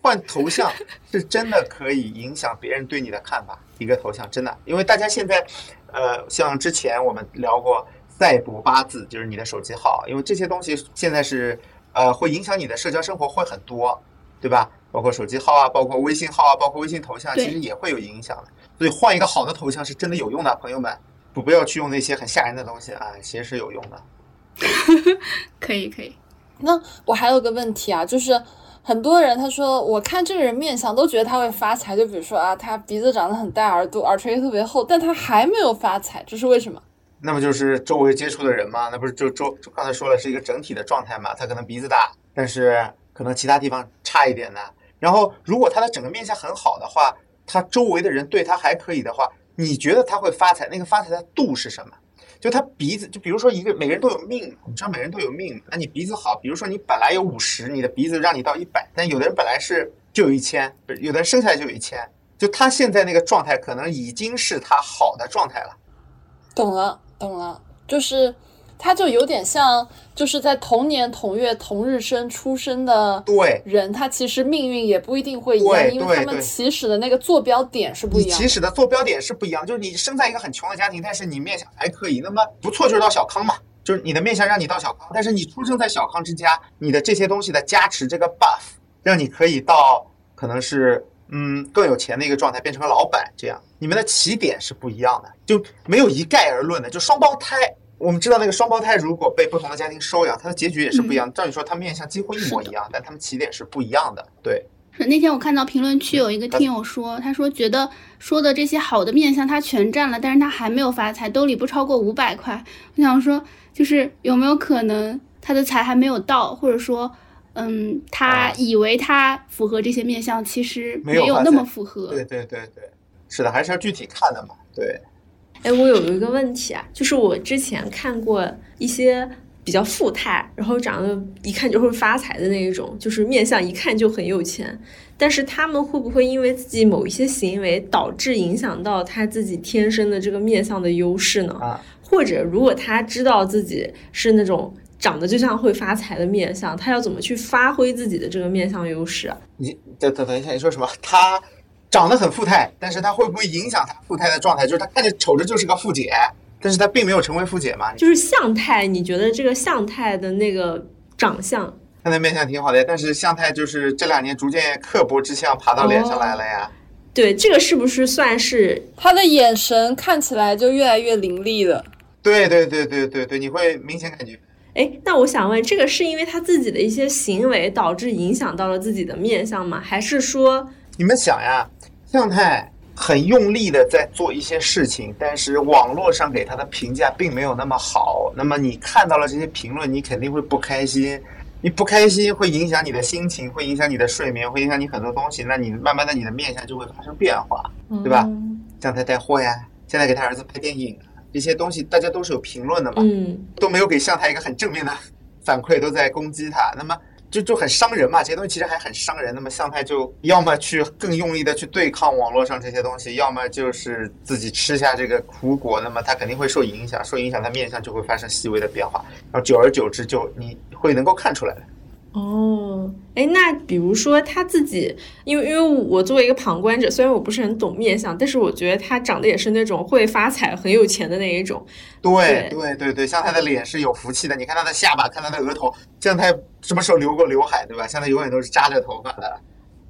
换头像，是真的可以影响别人对你的看法。一个头像真的，因为大家现在，呃，像之前我们聊过赛博八字，就是你的手机号，因为这些东西现在是呃会影响你的社交生活会很多，对吧？包括手机号啊，包括微信号啊，包括微信头像，其实也会有影响的。所以换一个好的头像是真的有用的，朋友们，不不要去用那些很吓人的东西啊，其实是有用的。可以可以，那我还有个问题啊，就是很多人他说我看这个人面相都觉得他会发财，就比如说啊，他鼻子长得很大，耳朵耳垂特别厚，但他还没有发财，这是为什么？那么就是周围接触的人嘛，那不是就周就刚才说了是一个整体的状态嘛？他可能鼻子大，但是可能其他地方差一点呢。然后如果他的整个面相很好的话，他周围的人对他还可以的话，你觉得他会发财？那个发财的度是什么？就他鼻子，就比如说一个每个人都有命，你知道每人都有命，那你鼻子好，比如说你本来有五十，你的鼻子让你到一百，但有的人本来是就有一千，有的人生下来就有一千，就他现在那个状态可能已经是他好的状态了。懂了，懂了，就是他就有点像，就是在同年同月同日生出生的对人，他其实命运也不一定会一样，对因为他们起始的那个坐标点是不一样的。起始的坐标点是不一样，就是你生在一个很穷的家庭，但是你面相还可以，那么不错就是到小康嘛，就是你的面相让你到小康，但是你出生在小康之家，你的这些东西的加持，这个 buff 让你可以到可能是嗯更有钱的一个状态，变成个老板，这样你们的起点是不一样的，就没有一概而论的，就双胞胎。我们知道那个双胞胎如果被不同的家庭收养，他的结局也是不一样。照理说，它面相几乎一模一样，但他们起点是不一样的。对，是那天我看到评论区有一个听友说，他说觉得说的这些好的面相他全占了，但是他还没有发财，兜里不超过五百块。我想说，就是有没有可能他的财还没有到，或者说，嗯，他啊以为他符合这些面相，其实没有那么符合。对对对对，是的，还是要具体看的嘛。对，哎，我有一个问题啊，就是我之前看过一些比较富态，然后长得一看就会发财的那一种，就是面相一看就很有钱，但是他们会不会因为自己某一些行为导致影响到他自己天生的这个面相的优势呢？啊，或者如果他知道自己是那种长得就像会发财的面相，他要怎么去发挥自己的这个面相优势啊？你等等等一下，你说什么？他长得很富态，但是他会不会影响他富态的状态？就是他看着瞅着就是个富姐，但是他并没有成为富姐嘛？就是相态，你觉得这个相态的那个长相，他的面相挺好的，但是相态就是这两年逐渐刻薄之相爬到脸上来了呀。对这个是不是算是他的眼神看起来就越来越凌厉了。对对对对对对，你会明显感觉。哎，那我想问，这个是因为他自己的一些行为导致影响到了自己的面相吗？还是说，你们想呀，向太很用力的在做一些事情，但是网络上给他的评价并没有那么好。那么你看到了这些评论，你肯定会不开心。你不开心会影响你的心情，会影响你的睡眠，会影响你很多东西。那你慢慢的你的面相就会发生变化，对吧？嗯向太带货呀，现在给他儿子拍电影，这些东西大家都是有评论的嘛。嗯，都没有给向太一个很正面的反馈，都在攻击他，那么就就很伤人嘛。这些东西其实还很伤人。那么向太就要么去更用力的去对抗网络上这些东西，要么就是自己吃下这个苦果。那么他肯定会受影响，受影响他面相就会发生细微的变化，然后久而久之就你会能够看出来的。哦，哎，那比如说他自己，因为因为我作为一个旁观者，虽然我不是很懂面相，但是我觉得他长得也是那种会发财、很有钱的那一种。对对对对像他的脸是有福气的。你看他的下巴，看他的额头，像他什么时候留过刘海，对吧？像他永远都是扎着头发的，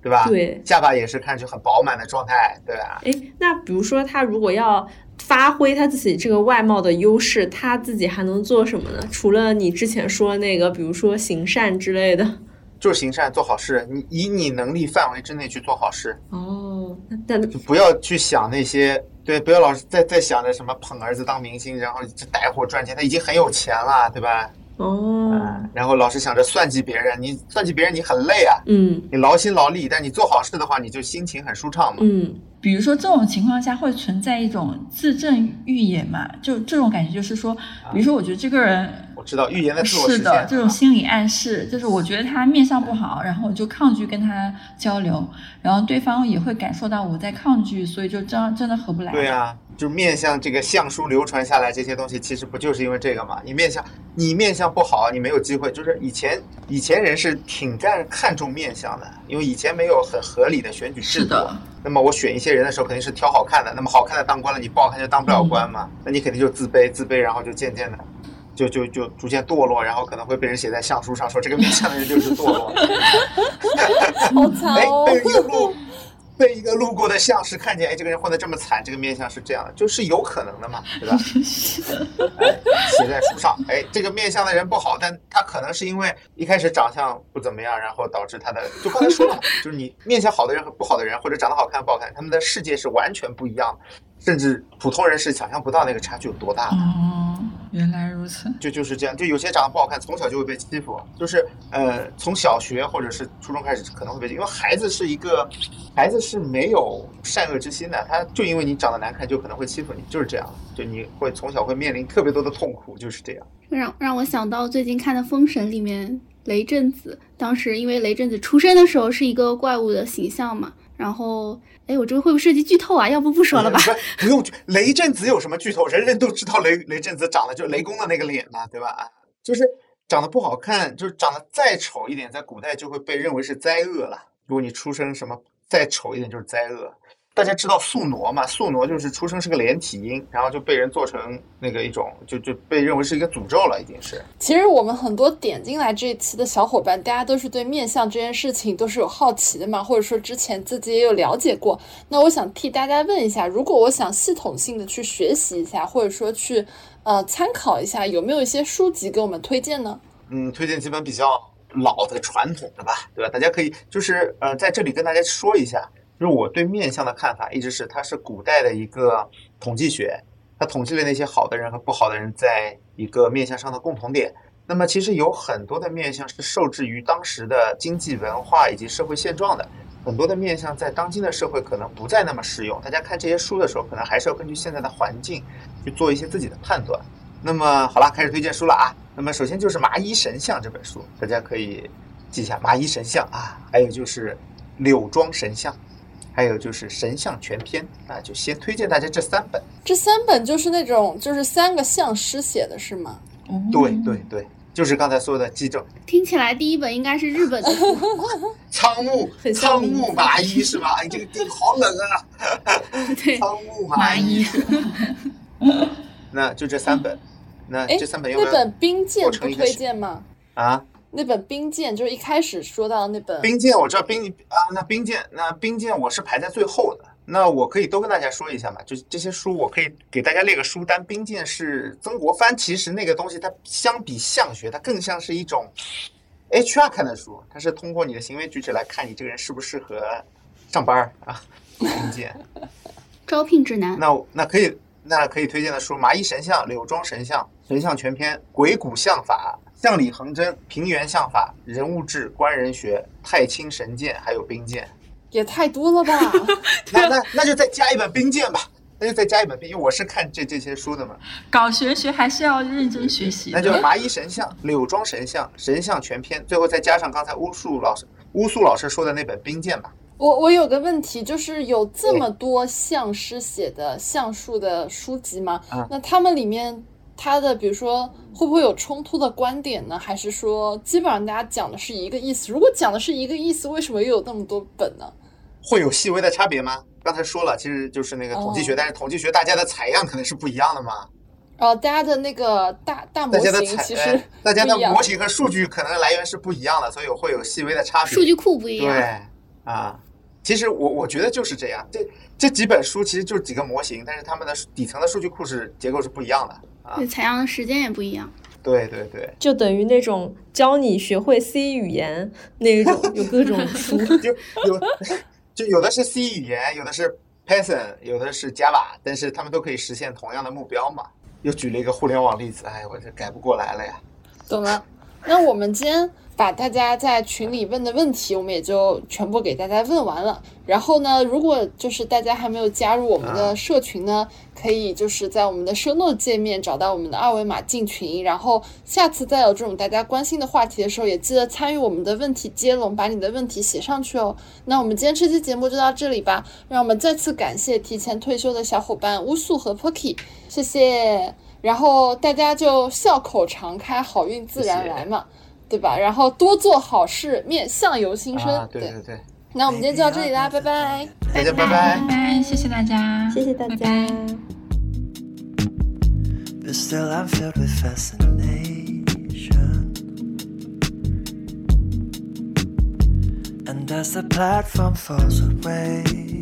对吧？对，下巴也是看上去很饱满的状态，对吧？哎，那比如说他如果要发挥他自己这个外貌的优势，他自己还能做什么呢？除了你之前说那个，比如说行善之类的。就是行善做好事，你以你能力范围之内去做好事，哦，但就不要去想那些，对，不要老是在在想着什么捧儿子当明星，然后就带货赚钱，他已经很有钱了，对吧？哦，嗯，然后老是想着算计别人，你算计别人你很累啊，嗯你劳心劳力，但你做好事的话，你就心情很舒畅嘛。嗯比如说这种情况下会存在一种自证预言嘛？就这种感觉就是说，比如说我觉得这个人我知道预言的是我实是，的，这种心理暗示，就是我觉得他面相不好，然后我就抗拒跟他交流，然后对方也会感受到我在抗拒，所以就真真的合不来。对啊，就是面相这个相书流传下来这些东西，其实不就是因为这个嘛？你面相，你面相不好，你没有机会。就是以前以前人是挺占看重面相的，因为以前没有很合理的选举制度。是的，那么我选一些人的时候，肯定是挑好看的。那么好看的当官了，你不好看就当不了官嘛。那你肯定就自卑，自卑，然后就渐渐的。就就就逐渐堕落，然后可能会被人写在相书上，说这个面相的人就是堕落。好惨哎，哦哎！一路被一个路过的相师看见，哎，这个人混得这么惨，这个面相是这样的，就是有可能的嘛，对吧？哎写在书上，哎，这个面相的人不好，但他可能是因为一开始长相不怎么样，然后导致他的，就刚才说了嘛，就是你面相好的人和不好的人，或者长得好看不好看，他们的世界是完全不一样的，甚至普通人是想象不到那个差距有多大的。哦，原来如此。就就是这样，就有些长得不好看，从小就会被欺负，就是呃，从小学或者是初中开始可能会被，因为孩子是一个，孩子是没有善恶之心的，他就因为你长得难看，就可能会欺负你，就是这样，就你会从小会面临特别多的痛苦，就是这样。让让我想到最近看的《封神》里面雷震子，当时因为雷震子出生的时候是一个怪物的形象嘛，然后哎，我这个会不会涉及剧透啊？要不不说了吧？不不用，雷震子有什么剧透？人人都知道雷雷震子长得就雷公的那个脸嘛，对吧？啊，就是长得不好看，就是长得再丑一点，在古代就会被认为是灾厄了。如果你出生什么再丑一点，就是灾厄。大家知道宿傩嘛？宿傩就是出生是个连体婴，然后就被人做成那个一种，就就被认为是一个诅咒了，已经是。其实我们很多点进来这一期的小伙伴，大家都是对面相这件事情都是有好奇的嘛，或者说之前自己也有了解过。那我想替大家问一下，如果我想系统性的去学习一下，或者说去呃参考一下，有没有一些书籍给我们推荐呢？嗯，推荐几本比较老的传统的吧，对吧？大家可以就是呃在这里跟大家说一下。就是我对面相的看法，一直是它是古代的一个统计学，它统计了那些好的人和不好的人在一个面相上的共同点。那么其实有很多的面相是受制于当时的经济文化以及社会现状的，很多的面相在当今的社会可能不再那么适用。大家看这些书的时候，可能还是要根据现在的环境去做一些自己的判断。那么好了，开始推荐书了啊。那么首先就是《麻衣神相》这本书，大家可以记一下《麻衣神相》啊，还有就是《柳庄神相》。还有就是《神像全篇》啊，就先推荐大家这三本。这三本就是那种就是三个相师写的是吗？对对对，就是刚才说的记正。听起来第一本应该是日本的书。仓木仓木麻衣是吧？哎，这个地好冷啊！对，仓木麻衣。那就这三本，那这三本要不要？那本冰剑不推荐吗？啊？那本冰剑就是一开始说到那本冰剑，我知道冰啊，那冰剑，那冰剑我是排在最后的。那我可以都跟大家说一下嘛，就这些书，我可以给大家列个书单。冰剑是曾国藩，其实那个东西它相比相学，它更像是一种 HR 看的书，它是通过你的行为举止来看你这个人适不适合上班啊。冰剑，招聘指南。那那可以，那可以推荐的书：麻衣神相、柳庄神相、神相全篇、鬼谷相法。相里横针、平原相法、人物志、官人学、太清神剑，还有兵剑，也太多了吧？那那那就再加一本兵剑吧，那就再加一本兵，因为我是看这这些书的嘛。搞玄学还是要认真学习。那就麻衣神相、柳庄神相、神相全篇，最后再加上刚才巫术老师巫术老师说的那本兵剑吧。我我有个问题，就是有这么多相师写的相术的书籍吗？那他们里面。他的比如说会不会有冲突的观点呢？还是说基本上大家讲的是一个意思？如果讲的是一个意思，为什么又有那么多本呢？会有细微的差别吗？刚才说了，其实就是那个统计学，但是统计学大家的采样可能是不一样的嘛。哦，大家的那个大大模型其实大家的模型和数据可能来源是不一样的，所以会有细微的差别。数据库不一样。对啊，其实我我觉得就是这样。这这几本书其实就是几个模型，但是它们的底层的数据库是结构是不一样的。啊，采样的时间也不一样。对对对，就等于那种教你学会 C 语言那一种，有各种书，就有就有的是 C 语言，有的是 Python，有的是 Java，但是他们都可以实现同样的目标嘛。又举了一个互联网例子，哎，我这改不过来了呀。懂了，那我们今天。把大家在群里问的问题，我们也就全部给大家问完了。然后呢，如果就是大家还没有加入我们的社群呢，可以就是在我们的 show note 界面找到我们的二维码进群。然后下次再有这种大家关心的话题的时候，也记得参与我们的问题接龙，把你的问题写上去哦。那我们今天这期节目就到这里吧。让我们再次感谢提前退休的小伙伴乌素和 Pocky，谢谢。然后大家就笑口常开，好运自然来嘛。对吧？然后多做好事，面相由心生。对对对。那我们今天就到这里啦，拜拜。大家拜拜。拜拜，谢谢大家，谢谢大家。And as the platform falls away.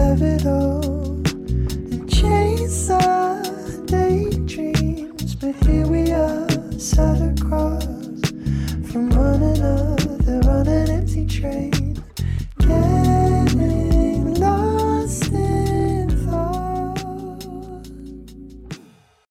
have it all, and chase our daydreams. But here we are, sat across from one another on an empty train.